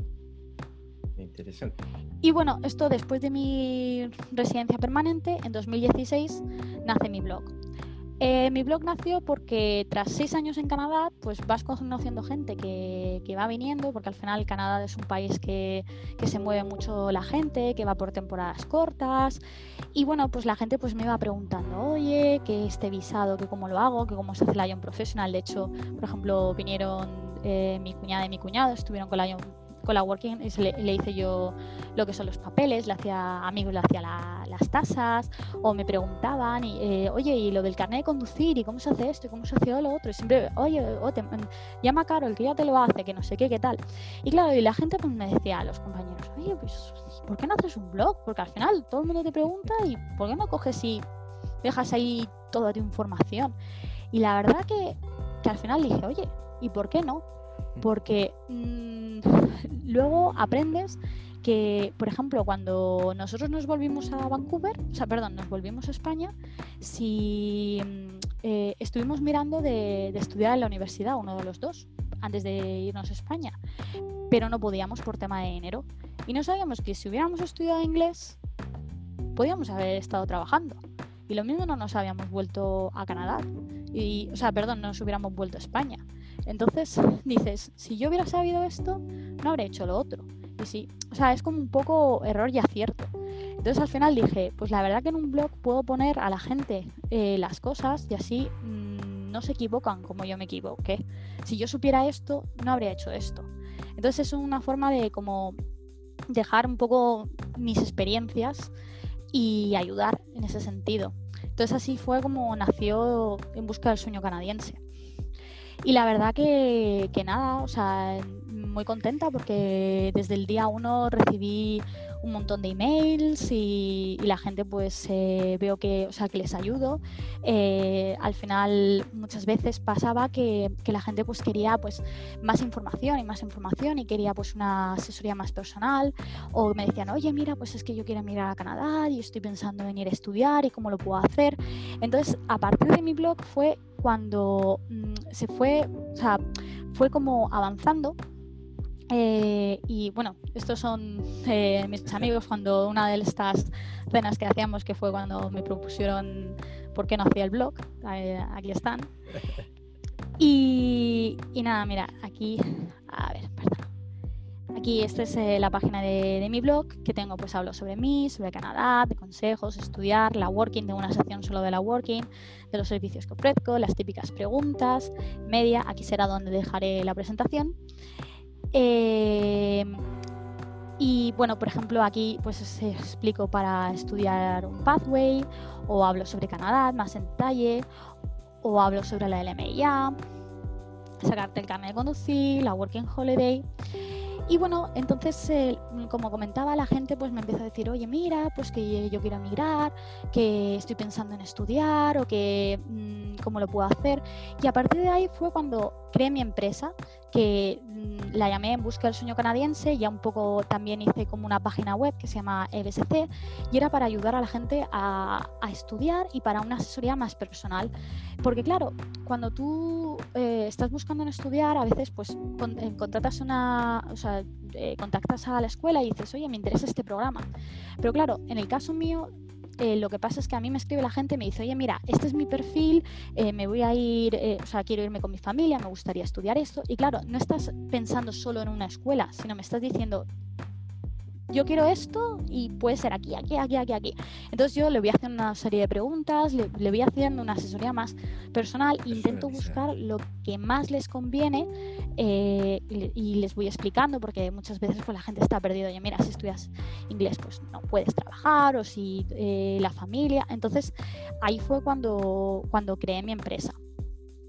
Interesante. Y bueno, esto después de mi residencia permanente, en 2016, nace mi blog. Eh, mi blog nació porque tras seis años en Canadá, pues vas conociendo gente que, va viniendo, porque al final Canadá es un país que, se mueve mucho la gente, que va por temporadas cortas. Y bueno, pues la gente pues me iba preguntando, oye, que este visado, que cómo lo hago, que cómo se hace la Young Professional. De hecho, por ejemplo, vinieron eh, mi cuñada y mi cuñado, estuvieron con la Young la Working le, le, hice yo lo que son los papeles, le hacía amigos, le hacía las tasas, o me preguntaban, y, eh, oye, y lo del carnet de conducir, y cómo se hace esto, y cómo se hace lo otro, y siempre, oye, llama a Carol, que ya te lo hace, que no sé qué, qué tal. Y claro, y la gente pues me decía a los compañeros, oye, pues, ¿por qué no haces un blog? Porque al final todo el mundo te pregunta, y ¿por qué no coges y dejas ahí toda tu información? Y la verdad que, que al final dije, oye, ¿y por qué no? Porque mm, luego aprendes que, por ejemplo, cuando nosotros nos volvimos a Vancouver, o sea, perdón, nos volvimos a España, si mm, eh, estuvimos mirando de, estudiar en la universidad, uno de los dos, antes de irnos a España, pero no podíamos por tema de dinero. Y no sabíamos que si hubiéramos estudiado inglés, podíamos haber estado trabajando. Y lo mismo no nos habíamos vuelto a Canadá. Y, o sea, perdón, no nos hubiéramos vuelto a España. Entonces dices, si yo hubiera sabido esto, no habría hecho lo otro. Y sí, o sea, es como un poco error y acierto. Entonces al final dije, pues la verdad que en un blog puedo poner a la gente eh, las cosas y así mm, no se equivocan como yo me equivoqué. Si yo supiera esto, no habría hecho esto. Entonces es una forma de como dejar un poco mis experiencias y ayudar en ese sentido. Entonces así fue como nació En Busca del Sueño Canadiense. Y la verdad que, que nada, o sea, muy contenta porque desde el día uno recibí un montón de emails y, la gente pues eh, veo que, o sea, que les ayudo. Eh, al final muchas veces pasaba que, que, la gente pues quería pues más información y más información y quería pues una asesoría más personal o me decían, oye mira pues es que yo quiero mirar a Canadá y estoy pensando en ir a estudiar y cómo lo puedo hacer. Entonces a partir de mi blog fue cuando mm, se fue, o sea, fue como avanzando eh, y bueno, estos son eh, mis amigos cuando una de estas cenas que hacíamos, que fue cuando me propusieron por qué no hacía el blog, eh, aquí están. [laughs] Y, y, nada, mira, aquí, a ver, perdón. Aquí esta es la página de, de, mi blog, que tengo, pues hablo sobre mí, sobre Canadá, de consejos, estudiar, la working, tengo una sección solo de la working, de los servicios que ofrezco, las típicas preguntas, media, aquí será donde dejaré la presentación. Eh, y bueno, por ejemplo, aquí pues explico para estudiar un pathway, o hablo sobre Canadá más en detalle, o hablo sobre la LMIA, sacarte el carnet de conducir, la Working Holiday. Y bueno, entonces, eh, como comentaba, la gente pues me empieza a decir, oye, mira, pues que yo quiero emigrar, que estoy pensando en estudiar o que mm, cómo lo puedo hacer. Y a partir de ahí fue cuando creé mi empresa, que mm, la llamé En Busca del Sueño Canadiense, ya un poco también hice como una página web que se llama EBSC y era para ayudar a la gente a, estudiar y para una asesoría más personal. Porque claro, cuando tú eh, estás buscando en estudiar, a veces pues eh, contratas una, eh, contactas a la escuela y dices, oye, me interesa este programa. Pero claro, en el caso mío eh, lo que pasa es que a mí me escribe la gente me dice, oye, mira, este es mi perfil, eh, me voy a ir, o sea, quiero irme con mi familia, me gustaría estudiar esto. Y claro, no estás pensando solo en una escuela, sino me estás diciendo, yo quiero esto y puede ser aquí, aquí, aquí, aquí, aquí. Entonces yo le voy haciendo una serie de preguntas, le, voy haciendo una asesoría más personal, intento buscar lo que más les conviene eh, y, les voy explicando, porque muchas veces pues, la gente está perdida, oye, mira, si estudias inglés pues no puedes trabajar o si eh, la familia. Entonces ahí fue cuando, cuando creé mi empresa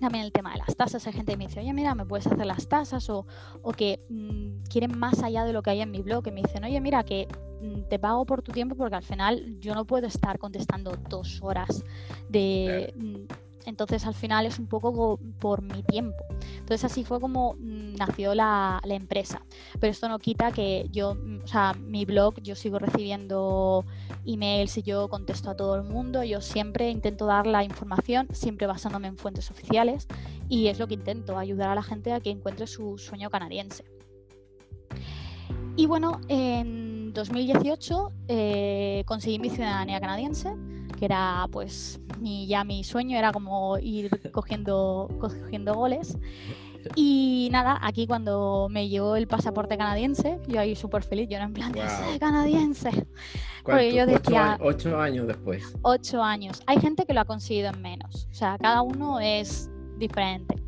también el tema de las tasas. Hay gente que me dice, oye, mira, ¿me puedes hacer las tasas? O, o que mm, quieren más allá de lo que hay en mi blog, que me dicen, oye, mira, que mm, te pago por tu tiempo porque al final yo no puedo estar contestando dos horas de... Mm, entonces al final es un poco por mi tiempo. Entonces así fue como mm, nació la, empresa. Pero esto no quita que yo, mm, o sea, mi blog, yo sigo recibiendo emails y yo contesto a todo el mundo. Yo siempre intento dar la información, siempre basándome en fuentes oficiales. Y es lo que intento, ayudar a la gente a que encuentre su sueño canadiense. Y bueno, en 2018 eh, conseguí mi ciudadanía canadiense que era pues mi, ya mi sueño, era como ir cogiendo, cogiendo goles. Y nada, aquí cuando me llegó el pasaporte canadiense, yo ahí súper feliz, yo era en plan, wow. canadiense. Porque yo decía... Ocho, años después. Ocho años. Hay gente que lo ha conseguido en menos, o sea, cada uno es diferente.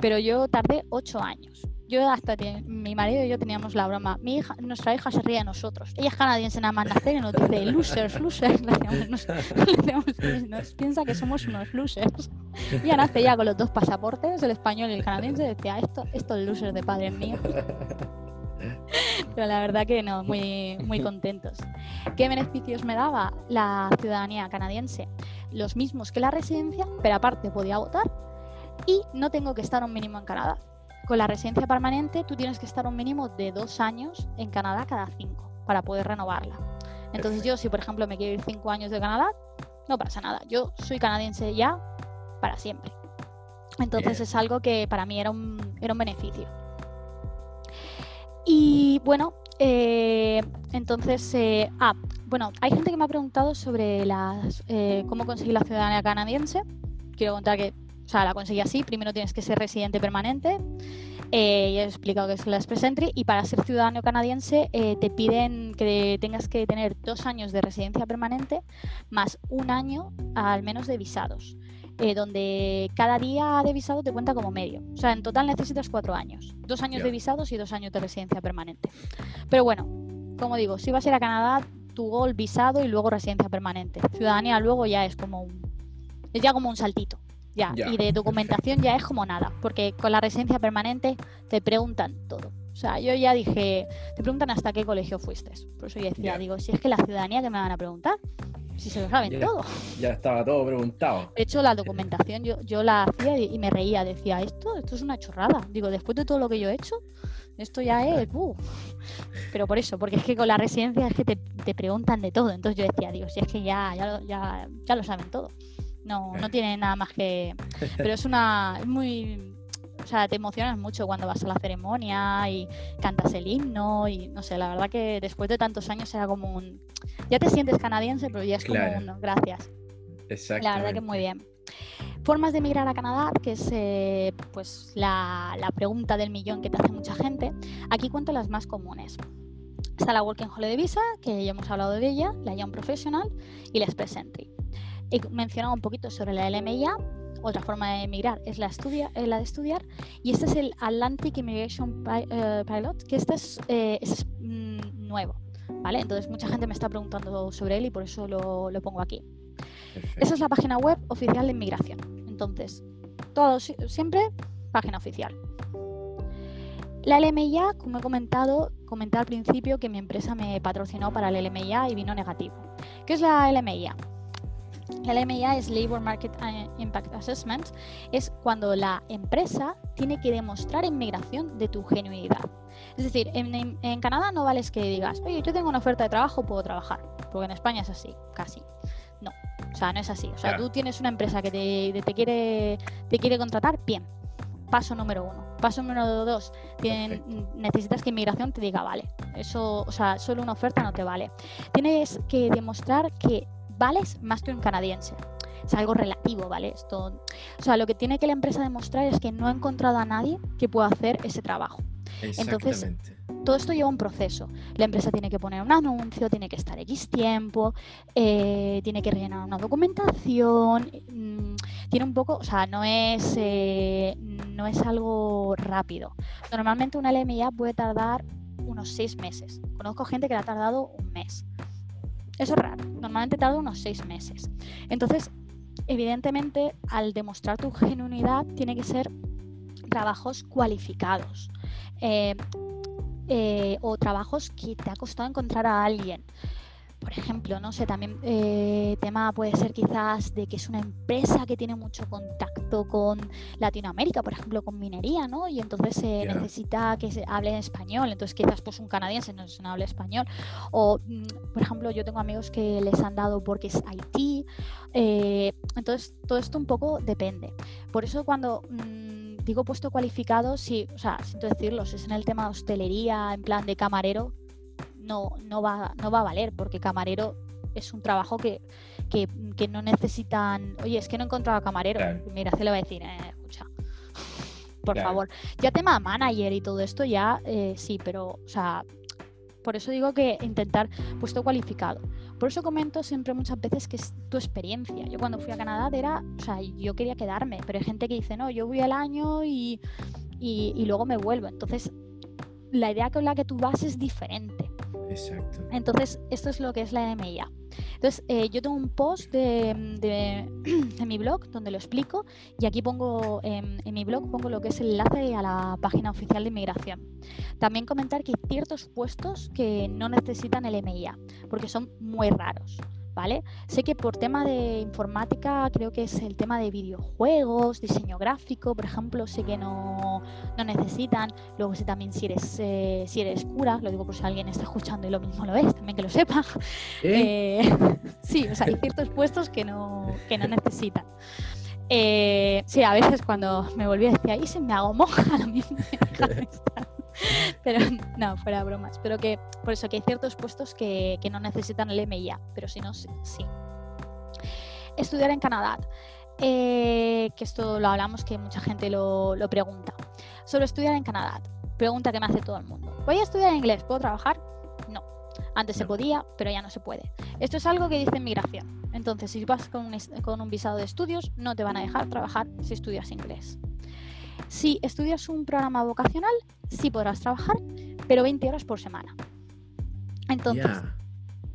Pero yo tardé ocho años yo hasta mi marido y yo teníamos la broma. Mi hija, nuestra hija se ríe de nosotros. Ella es canadiense nada más nacer y nos dice losers, losers. [laughs] nos, piensa que somos unos losers. Ella nace ya con los dos pasaportes, el español y el canadiense. Decía, esto, estos losers de padres míos. Pero la verdad que no, muy, muy contentos. ¿Qué beneficios me daba la ciudadanía canadiense? Los mismos que la residencia, pero aparte podía votar y no tengo que estar un mínimo en Canadá. Con la residencia permanente tú tienes que estar un mínimo de dos años en Canadá cada cinco para poder renovarla. Entonces yo si por ejemplo me quiero ir cinco años de Canadá, no pasa nada. Yo soy canadiense ya para siempre. Entonces es algo que para mí era un, era un beneficio. Y bueno, eh, entonces, eh, ah, bueno, hay gente que me ha preguntado sobre las, eh, cómo conseguir la ciudadanía canadiense. Quiero contar que o sea, la conseguí así. Primero tienes que ser residente permanente. Eh, ya he explicado que es la Express Entry. Y para ser ciudadano canadiense eh, te piden que tengas que tener dos años de residencia permanente más un año al menos de visados. Eh, donde cada día de visado te cuenta como medio. O sea, en total necesitas cuatro años. Dos años de visados y dos años de residencia permanente. Pero bueno, como digo, si vas a ir a Canadá, tu gol visado y luego residencia permanente. Ciudadanía luego ya es como un, es ya como un saltito. Ya, y de documentación ya es como nada, porque con la residencia permanente te preguntan todo. O sea, yo ya dije, te preguntan hasta qué colegio fuiste. Por eso yo decía, digo, si es que la ciudadanía que me van a preguntar, si se lo saben todo. Ya estaba todo preguntado. [laughs] De hecho, la documentación yo, yo la hacía y, me reía, decía, esto, esto es una chorrada. Digo, después de todo lo que yo he hecho, esto ya es, [laughs] uh. Pero por eso, porque es que con la residencia es que te, te preguntan de todo. Entonces yo decía, digo, si es que ya, ya, ya, ya lo saben todo. No, no tiene nada más que. Pero es una. Es muy. O sea, te emocionas mucho cuando vas a la ceremonia y cantas el himno y no sé, la verdad que después de tantos años era como un... Ya te sientes canadiense, pero ya es como un... Gracias. Exacto. La verdad que muy bien. Formas de emigrar a Canadá, que es eh, pues la, la, pregunta del millón que te hace mucha gente. Aquí cuento las más comunes. Está la Working Holiday Visa, que ya hemos hablado de ella, la Young Professional y la Express Entry. He mencionado un poquito sobre la LMIA. Otra forma de emigrar es la, estudia, la de estudiar. Y este es el Atlantic Immigration eh, Pilot, que este es, eh, mm, nuevo. ¿vale? Entonces mucha gente me está preguntando sobre él y por eso lo, lo pongo aquí. Esa es la página web oficial de inmigración. Entonces, todo siempre página oficial. La LMIA, como he comentado, comenté al principio que mi empresa me patrocinó para la LMIA y vino negativo. ¿Qué es la LMIA? El LMIA es Labor Market Impact Assessment, es cuando la empresa tiene que demostrar en migración de tu genuinidad. Es decir, en, Canadá no vales que digas, oye, yo tengo una oferta de trabajo, puedo trabajar, porque en España es así, casi. No, o sea, no es así. O sea, tú tienes una empresa que te, te, quiere, te quiere contratar, bien. Paso número uno. Paso número dos, necesitas que inmigración te diga, vale, eso, o sea, solo una oferta no te vale. Tienes que demostrar que vales más que un canadiense. Es algo relativo, ¿vale? Esto, o sea, lo que tiene que la empresa demostrar es que no ha encontrado a nadie que pueda hacer ese trabajo. Entonces, todo esto lleva un proceso. La empresa tiene que poner un anuncio, tiene que estar X tiempo, eh, tiene que rellenar una documentación, mm, tiene un poco, o sea, no es, eh, no es algo rápido. Normalmente una LMIA puede tardar unos seis meses. Conozco gente que le ha tardado un mes. Eso es raro. Normalmente tarda unos seis meses. Entonces, evidentemente, al demostrar tu genuinidad, tiene que ser trabajos cualificados. Eh, eh, o trabajos que te ha costado encontrar a alguien. Por ejemplo, no sé, también eh, tema puede ser quizás de que es una empresa que tiene mucho contacto con Latinoamérica, por ejemplo, con minería, ¿no? Y entonces se necesita que se hable en español, entonces quizás pues un canadiense no, no hable español. O, mm, por ejemplo, yo tengo amigos que les han dado porque es Haití. Eh, entonces, todo esto un poco depende. Por eso cuando... Mm, digo puesto cualificado, sí, o sea, siento decirlo, si es en el tema de hostelería, en plan de camarero, no, no, va, no va a valer, porque camarero es un trabajo que, que, no necesitan. Oye, es que no he encontrado camarero. Mira, se le va a decir, eh, escucha, [laughs] por favor. Ya tema manager y todo esto, ya eh, sí, pero, o sea, por eso digo que intentar puesto cualificado. Por eso comento siempre muchas veces que es tu experiencia. Yo cuando fui a Canadá era, o sea, yo quería quedarme, pero hay gente que dice, no, yo voy al año y, y, luego me vuelvo. Entonces, la idea con la que tú vas es diferente. Exacto. Entonces, esto es lo que es la MIA. Entonces, eh, yo tengo un post de, [clears throat] mi blog donde lo explico y aquí pongo en, en mi blog pongo lo que es el enlace a la página oficial de inmigración. También comentar que hay ciertos puestos que no necesitan el MIA porque son muy raros. ¿Vale? Sé que por tema de informática, creo que es el tema de videojuegos, diseño gráfico, por ejemplo, sé que no, no necesitan. Luego sé también si eres, eh, si eres cura, lo digo por si alguien está escuchando y lo mismo lo es, también que lo sepa. [laughs] ¿Eh? sí, o sea, hay ciertos puestos que no, que no necesitan. Eh, sí, a veces cuando me volví a decir, ahí se me hago monja, [laughs] lo mismo me [laughs] [laughs] Pero no, fuera bromas. Pero que por eso que hay ciertos puestos que, no necesitan el MIA, pero si no, sí. Estudiar en Canadá. Eh, que esto lo hablamos, que mucha gente lo, lo pregunta. Sobre estudiar en Canadá. Pregunta que me hace todo el mundo. ¿Voy a estudiar inglés? ¿Puedo trabajar? No. Antes se podía, pero ya no se puede. Esto es algo que dice inmigración. Entonces, si vas con un, con un visado de estudios, no te van a dejar trabajar si estudias inglés. Si estudias un programa vocacional, sí podrás trabajar, pero 20 horas por semana. Entonces,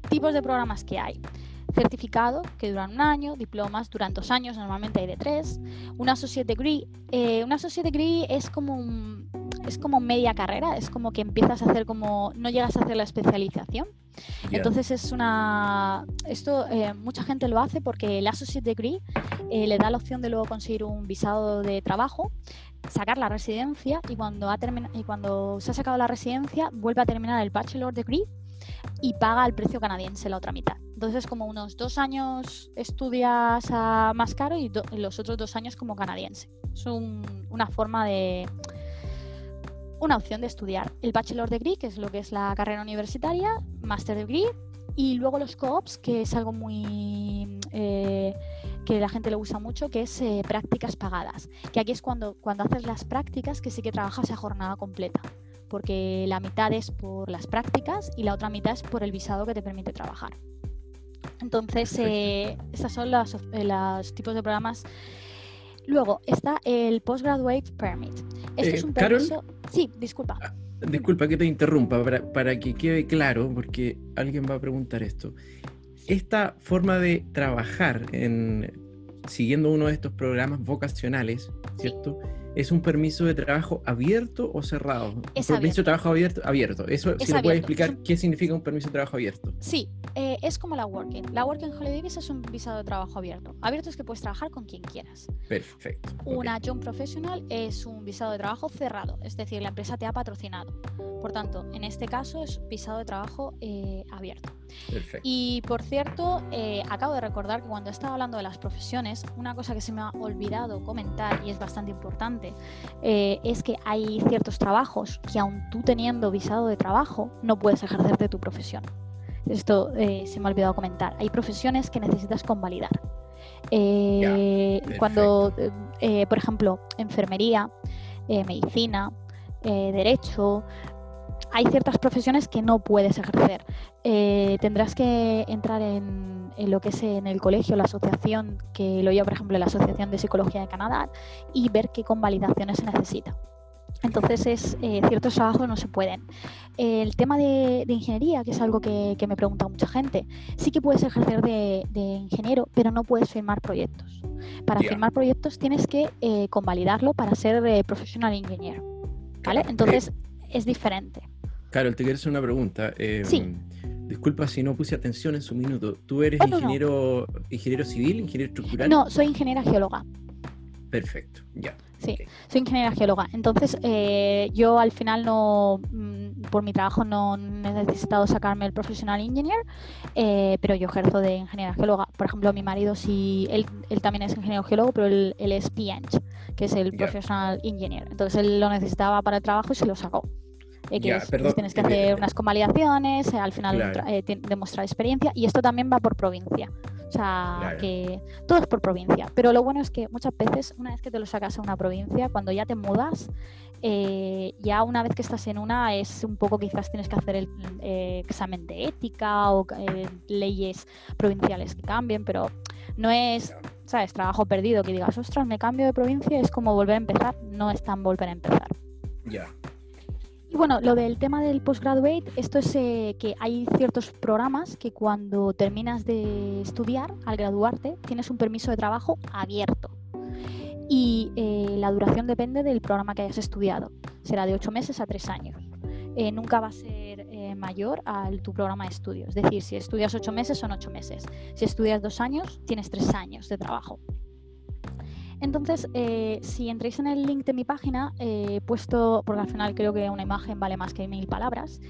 tipos de programas que hay. Certificado, que duran un año, diplomas duran dos años, normalmente hay de tres. Una associate degree, eh, una associate degree es como es como media carrera, es como que empiezas a hacer como, no llegas a hacer la especialización. Entonces es una, esto eh, mucha gente lo hace porque el associate degree eh, le da la opción de luego conseguir un visado de trabajo sacar la residencia y cuando, ha y cuando se ha sacado la residencia vuelve a terminar el bachelor degree y paga el precio canadiense la otra mitad. Entonces como unos dos años estudias a más caro y, los otros dos años como canadiense. Es una forma de... Una opción de estudiar el bachelor degree, que es lo que es la carrera universitaria, master degree, y luego los co-ops, que es algo muy... Eh, que la gente lo usa mucho, que es eh, prácticas pagadas. Que aquí es cuando, cuando haces las prácticas que sí que trabajas a jornada completa, porque la mitad es por las prácticas y la otra mitad es por el visado que te permite trabajar. Entonces, eh, estos son los, eh, los, tipos de programas. Luego está el Postgraduate Permit. Esto es un permiso. Sí, disculpa. Disculpa que te interrumpa, para, para que quede claro, porque alguien va a preguntar esto esta forma de trabajar en, siguiendo uno de estos programas vocacionales, ¿cierto? ¿Es un permiso de trabajo abierto o cerrado? Es permiso de trabajo abierto, abierto. Eso, si lo puedes explicar, ¿qué significa un permiso de trabajo abierto? Sí, eh, es como la Working. La Working Holiday Visa es un visado de trabajo abierto. Abierto es que puedes trabajar con quien quieras. Perfecto. Una Young Professional es un visado de trabajo cerrado, es decir, la empresa te ha patrocinado. Por tanto, en este caso es visado de trabajo eh, abierto. Perfecto. Y por cierto, eh, acabo de recordar que cuando estaba hablando de las profesiones, una cosa que se me ha olvidado comentar y es bastante importante eh, es que hay ciertos trabajos que aun tú teniendo visado de trabajo no puedes ejercer de tu profesión. Esto se me ha olvidado comentar. Hay profesiones que necesitas convalidar. cuando, por ejemplo, enfermería, medicina, eh, derecho. Hay ciertas profesiones que no puedes ejercer. Eh, tendrás que entrar en, en, lo que es en el colegio, la asociación, que lo lleva, por ejemplo, la Asociación de Psicología de Canadá, y ver qué convalidaciones se necesita. Entonces, es, eh, ciertos trabajos no se pueden. El tema de, de ingeniería, que es algo que, que, me pregunta mucha gente, sí que puedes ejercer de, de ingeniero, pero no puedes firmar proyectos. Para yeah. firmar proyectos tienes que eh, convalidarlo para ser eh, professional engineer. ¿Vale? Entonces, es diferente. Carol, te quiero hacer una pregunta. sí. Disculpa si no puse atención en su minuto. ¿Tú eres Oh, no, ingeniero, no. ingeniero civil, ingeniero estructural? No, soy ingeniera geóloga. Perfecto, ya. Sí, okay. soy ingeniera geóloga. Entonces, eh, yo al final no, mm, por mi trabajo no he necesitado sacarme el professional engineer, eh, pero yo ejerzo de ingeniera geóloga. Por ejemplo, mi marido sí, él, él también es ingeniero geólogo, pero él, él es PEng, que es el yeah. professional engineer. Entonces, él lo necesitaba para el trabajo y se lo sacó. Eh, ya, perdón, tienes que hacer unas convalidaciones, al final claro. demostrar experiencia y esto también va por provincia. O sea, claro. que todo es por provincia. Pero lo bueno es que muchas veces, una vez que te lo sacas a una provincia, cuando ya te mudas, eh, ya una vez que estás en una, es un poco quizás tienes que hacer el eh, examen de ética o eh, leyes provinciales que cambien, pero no es, ¿sabes? Trabajo perdido que digas, ostras, me cambio de provincia, es como volver a empezar, no es tan volver a empezar. Ya. Bueno, lo del tema del postgraduate, esto es eh, que hay ciertos programas que cuando terminas de estudiar, al graduarte, tienes un permiso de trabajo abierto. Y eh, la duración depende del programa que hayas estudiado. Será de 8 meses a 3 años. Eh, nunca va a ser mayor a tu programa de estudios. Es decir, si estudias 8 meses, son 8 meses. Si estudias 2 años, tienes 3 años de trabajo. Entonces, eh, si entréis en el link de mi página, he eh, puesto, porque al final creo que una imagen vale más que mil palabras.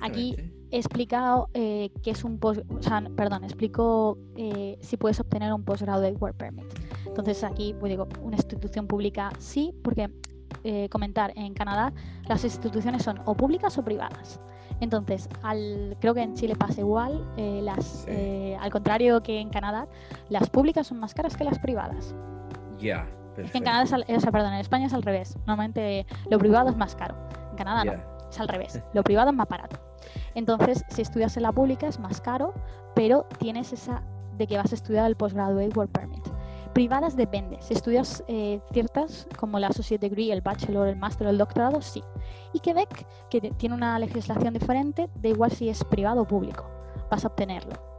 Aquí he explicado eh, qué es un post, o sea, perdón, explico eh, si puedes obtener un postgraduate work permit. Entonces aquí, pues digo, una institución pública sí, porque comentar en Canadá las instituciones son o públicas o privadas. Entonces, al, creo que en Chile pasa igual, las, sí. al contrario que en Canadá, las públicas son más caras que las privadas. Yeah, en Canadá es al, o sea, perdón, en España es al revés. Normalmente lo privado es más caro. En Canadá yeah. no, es al revés. [laughs] Lo privado es más barato. Entonces, si estudias en la pública es más caro, pero tienes esa de que vas a estudiar el Postgraduate Work Permit. Privadas depende. Si estudias eh, ciertas, como la Associate Degree, el Bachelor, el Master o el Doctorado, sí. Y Quebec, que tiene una legislación diferente, da igual si es privado o público, vas a obtenerlo.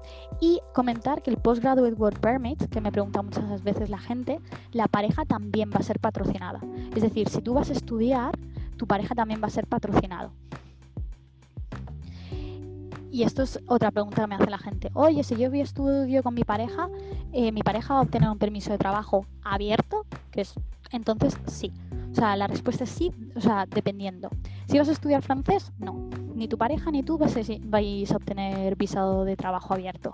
Y comentar que el Postgraduate Work Permit, que me pregunta muchas veces la gente, la pareja también va a ser patrocinada. Es decir, si tú vas a estudiar, tu pareja también va a ser patrocinado. Y esto es otra pregunta que me hace la gente. Oye, si yo estudio con mi pareja, eh, ¿mi pareja va a obtener un permiso de trabajo abierto? Que es, entonces sí. O sea, la respuesta es sí, o sea, dependiendo. Si vas a estudiar francés, no. Ni tu pareja ni tú vais a, obtener visado de trabajo abierto.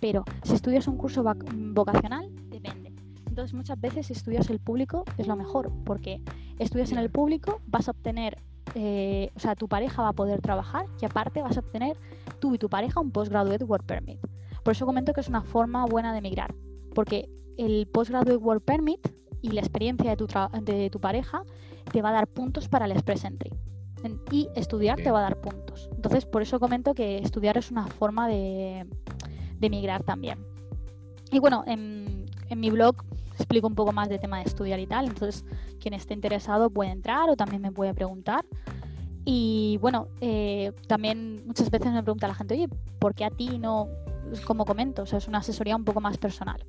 Pero si estudias un curso vocacional, depende. Entonces, muchas veces si estudias el público es lo mejor, porque estudias en el público, vas a obtener, eh, o sea, tu pareja va a poder trabajar y aparte vas a obtener tú y tu pareja un Postgraduate Work Permit. Por eso comento que es una forma buena de emigrar, porque el Postgraduate Work Permit y la experiencia de tu, de tu pareja te va a dar puntos para el Express Entry. Y estudiar okay. te va a dar puntos. Entonces, por eso comento que estudiar es una forma de, de emigrar también. Y bueno, en, en, mi blog explico un poco más de tema de estudiar y tal. Entonces, quien esté interesado puede entrar o también me puede preguntar. Y bueno, eh, también muchas veces me pregunta la gente, oye, ¿por qué a ti no? Como comento, o sea, es una asesoría un poco más personal.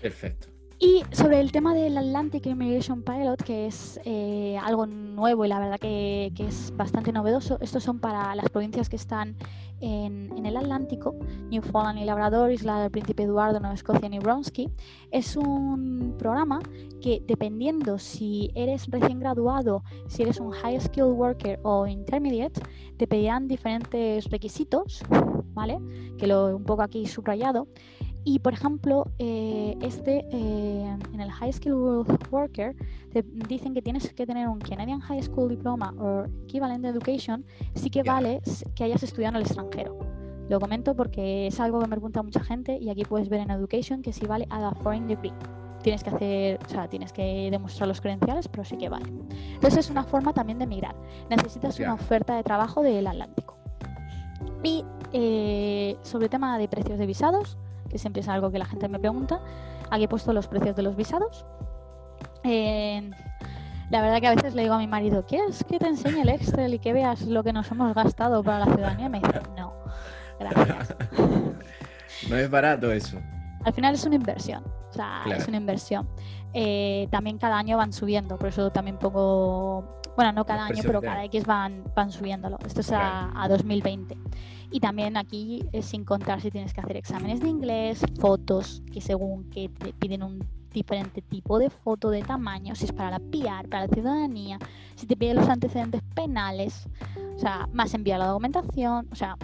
Perfecto. Y sobre el tema del Atlantic Immigration Pilot, que es eh, algo nuevo y la verdad que, es bastante novedoso, estos son para las provincias que están en, en, el Atlántico, Newfoundland y Labrador, Isla del Príncipe Eduardo, Nueva Escocia y Brunswick. Es un programa que dependiendo si eres recién graduado, si eres un High Skilled Worker o Intermediate, te pedirán diferentes requisitos, ¿vale? Que lo un poco aquí subrayado. Y por ejemplo, eh, este eh, en el High Skill Worker te dicen que tienes que tener un Canadian High School Diploma o Equivalent Education, sí que yeah. vale que hayas estudiado en el extranjero. Lo comento porque es algo que me pregunta mucha gente y aquí puedes ver en Education que sí vale a la Foreign Degree. tienes que hacer, o sea, tienes que demostrar los credenciales, pero sí que vale. Entonces es una forma también de migrar. Necesitas una oferta de trabajo del Atlántico. Y eh, sobre el tema de precios de visados, que siempre es algo que la gente me pregunta, aquí he puesto los precios de los visados. la verdad que a veces le digo a mi marido, ¿quieres que te enseñe el Excel y que veas lo que nos hemos gastado para la ciudadanía? Y me dice, no, gracias. [laughs] no es barato eso. Al final es una inversión, o sea, es una inversión. Eh, también cada año van subiendo, por eso también pongo, bueno, no cada año, pero cada X van, van subiéndolo. Esto es a, a 2020. Y también aquí es sin contar si tienes que hacer exámenes de inglés, fotos, que según que te piden un diferente tipo de foto de tamaño, si es para la PR, para la ciudadanía, si te piden los antecedentes penales, o sea, más enviar la documentación, o sea,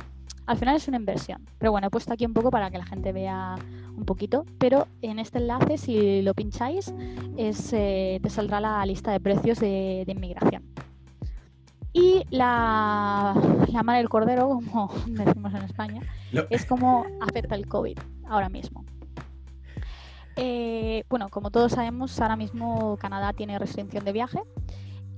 al final es una inversión. Pero bueno, he puesto aquí un poco para que la gente vea un poquito, pero en este enlace, si lo pincháis, es, eh, te saldrá la lista de precios de inmigración. Y la, la madre del cordero, como [laughs] decimos en España, es cómo afecta el COVID ahora mismo. Eh, bueno, como todos sabemos, ahora mismo Canadá tiene restricción de viaje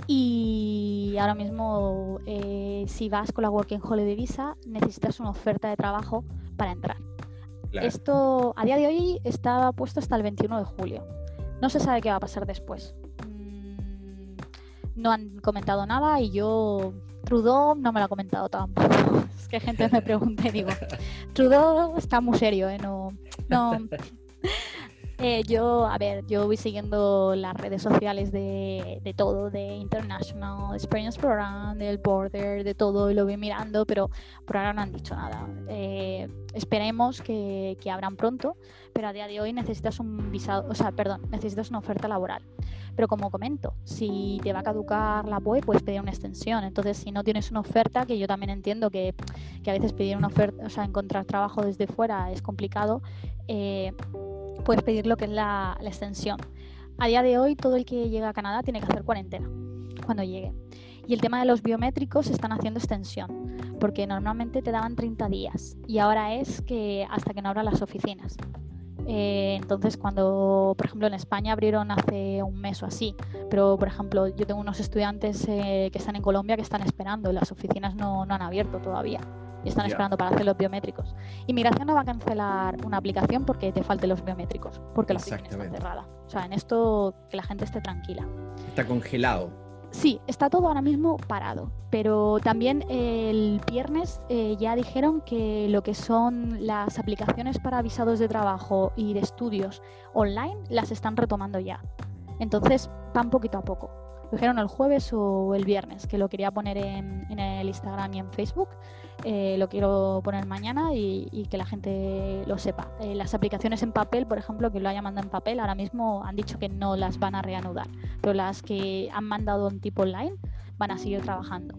y ahora mismo eh, si vas con la Working Holiday Visa necesitas una oferta de trabajo para entrar. Esto a día de hoy está puesto hasta el 21 de julio. No se sabe qué va a pasar después no han comentado nada y yo Trudeau no me lo ha comentado tampoco. [laughs] Es que gente me pregunta y digo, Trudeau está muy serio, ¿eh? No, no, [laughs] eh, yo, a ver, yo voy siguiendo las redes sociales de, de, todo, de International Experience Program, del Border, de todo, y lo voy mirando, pero por ahora no han dicho nada. Eh, esperemos que, que, abran pronto, pero a día de hoy necesitas un visado, o sea, perdón, necesitas una oferta laboral. Pero como comento, si te va a caducar la POE, puedes pedir una extensión. Entonces, si no tienes una oferta, que yo también entiendo que, que a veces pedir una oferta, o sea, encontrar trabajo desde fuera es complicado, eh, puedes pedir lo que es la, extensión. A día de hoy, todo el que llega a Canadá tiene que hacer cuarentena cuando llegue. Y el tema de los biométricos están haciendo extensión, porque normalmente te daban 30 días y ahora es que hasta que no abran las oficinas. Eh, entonces, cuando, por ejemplo, en España abrieron hace un mes o así, pero, por ejemplo, yo tengo unos estudiantes eh, que están en Colombia que están esperando las oficinas no, no han abierto todavía y están esperando para hacer los biométricos. Inmigración no va a cancelar una aplicación porque te falten los biométricos, porque la oficina está cerrada. O sea, en esto que la gente esté tranquila. Está congelado. Sí, está todo ahora mismo parado, pero también el viernes eh, ya dijeron que lo que son las aplicaciones para visados de trabajo y de estudios online las están retomando ya. Entonces van poquito a poco. Lo dijeron el jueves o el viernes, que lo quería poner en, en el Instagram y en Facebook eh, lo quiero poner mañana y, que la gente lo sepa. Eh, las aplicaciones en papel, por ejemplo, que lo haya mandado en papel, ahora mismo han dicho que no las van a reanudar, pero las que han mandado en tipo online van a seguir trabajando.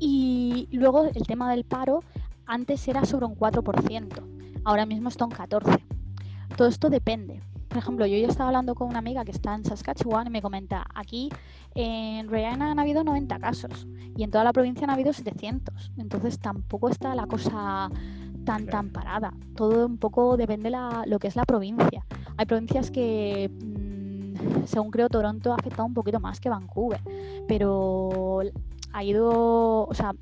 Y luego el tema del paro, antes era sobre un 4%, ahora mismo está un 14%. Todo esto depende. Por ejemplo, yo ya estaba hablando con una amiga que está en Saskatchewan y me comenta, aquí en Regina han habido 90 casos y en toda la provincia han habido 700. Entonces tampoco está la cosa tan tan parada. Todo un poco depende de lo que es la provincia. Hay provincias que, mm, según creo, Toronto ha afectado un poquito más que Vancouver, pero ha ido, o sea,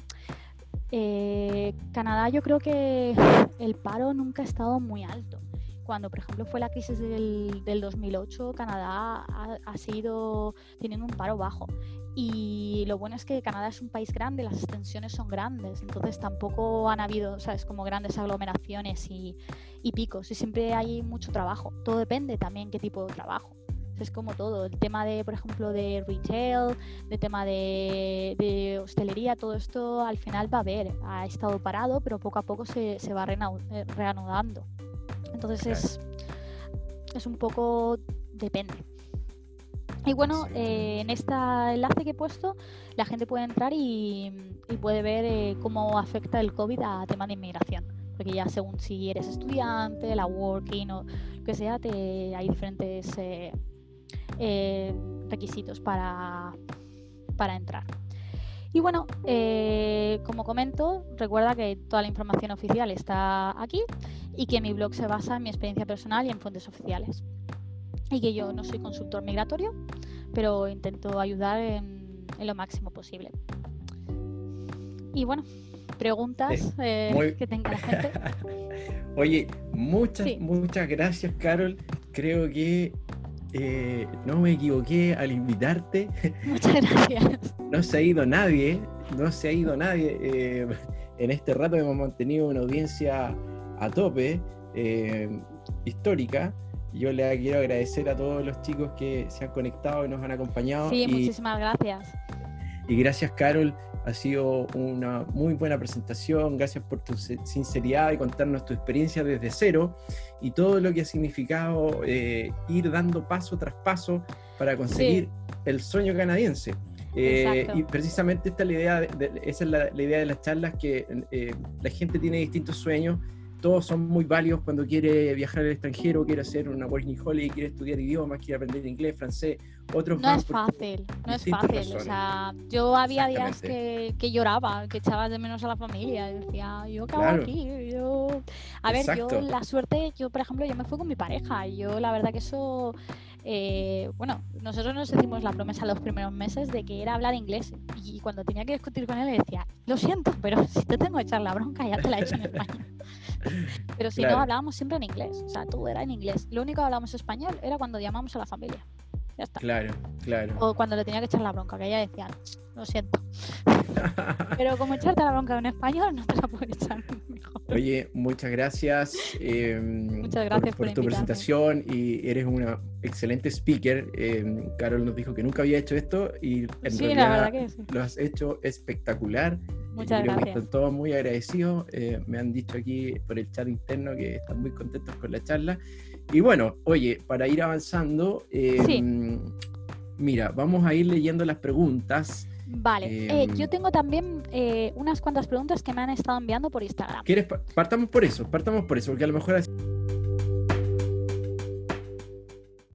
eh, Canadá yo creo que el paro nunca ha estado muy alto cuando, por ejemplo, fue la crisis del, 2008, Canadá ha, sido teniendo un paro bajo. Y lo bueno es que Canadá es un país grande, las extensiones son grandes, entonces tampoco han habido, ¿sabes?, como grandes aglomeraciones y, picos. Y siempre hay mucho trabajo. Todo depende también qué tipo de trabajo es como todo, el tema de, por ejemplo, de retail, de tema de, hostelería, todo esto al final va a haber, ha estado parado, pero poco a poco se, se va eh, reanudando. Entonces es, es un poco depende. Y bueno, eh, en este enlace que he puesto, la gente puede entrar y, puede ver eh, cómo afecta el COVID a tema de inmigración. Porque ya según si eres estudiante, la working o lo que sea, te, hay diferentes eh, requisitos para, para entrar. Y bueno, eh, como comento, recuerda que toda la información oficial está aquí y que mi blog se basa en mi experiencia personal y en fuentes oficiales. y que yo no soy consultor migratorio, pero intento ayudar en, en lo máximo posible. Y bueno, preguntas eh, que tenga la gente. [laughs] Oye, muchas, muchas gracias, Carol. Creo que eh, no me equivoqué al invitarte. [laughs] Muchas gracias. no se ha ido nadie, no se ha ido nadie. Eh, en este rato hemos mantenido una audiencia a tope, histórica. Yo le quiero agradecer a todos los chicos que se han conectado y nos han acompañado. Sí, muchísimas gracias. Y gracias, Carol. Ha sido una muy buena presentación. Gracias por tu sinceridad y contarnos tu experiencia desde cero y todo lo que ha significado eh, ir dando paso tras paso para conseguir el sueño canadiense. Eh, y precisamente esta la idea esa es la, idea de las charlas, que eh, la gente tiene distintos sueños todos son muy válidos cuando quiere viajar al extranjero, quiere hacer una working holiday, quiere estudiar idiomas, quiere aprender inglés, francés, otros No es fácil, no es fácil. O sea, yo había días que, que, lloraba, que echaba de menos a la familia, y decía, yo acabo aquí, yo... A ver, yo la suerte, yo por ejemplo, yo me fui con mi pareja, y yo la verdad que eso... Eh, bueno, nosotros nos hicimos la promesa los primeros meses de que era hablar inglés y cuando tenía que discutir con él le decía, lo siento, pero [laughs] si te tengo que echar la bronca ya te la he hecho en [laughs] España. Pero si no, hablábamos siempre en inglés. O sea, todo era en inglés. Lo único que hablábamos español era cuando llamamos a la familia. Ya está. Claro, claro. O cuando le tenía que echar la bronca, que ella decía, lo siento. [laughs] Pero como echarte la bronca en español, no te la puedo echar mejor. Oye, muchas gracias. Em, muchas gracias por, tu presentación y eres una excelente speaker. Eh, Carol nos dijo que nunca había hecho esto y en sí, realidad la verdad que sí. lo has hecho espectacular. Muchas gracias. están todos muy agradecidos. Eh, me han dicho aquí por el chat interno que están muy contentos con la charla. Y bueno, oye, para ir avanzando, em, mira, vamos a ir leyendo las preguntas. Vale, eh, yo em, tengo también eh, unas cuantas preguntas que me han estado enviando por Instagram. ¿Quieres? Partamos por eso, partamos por eso, porque a lo mejor...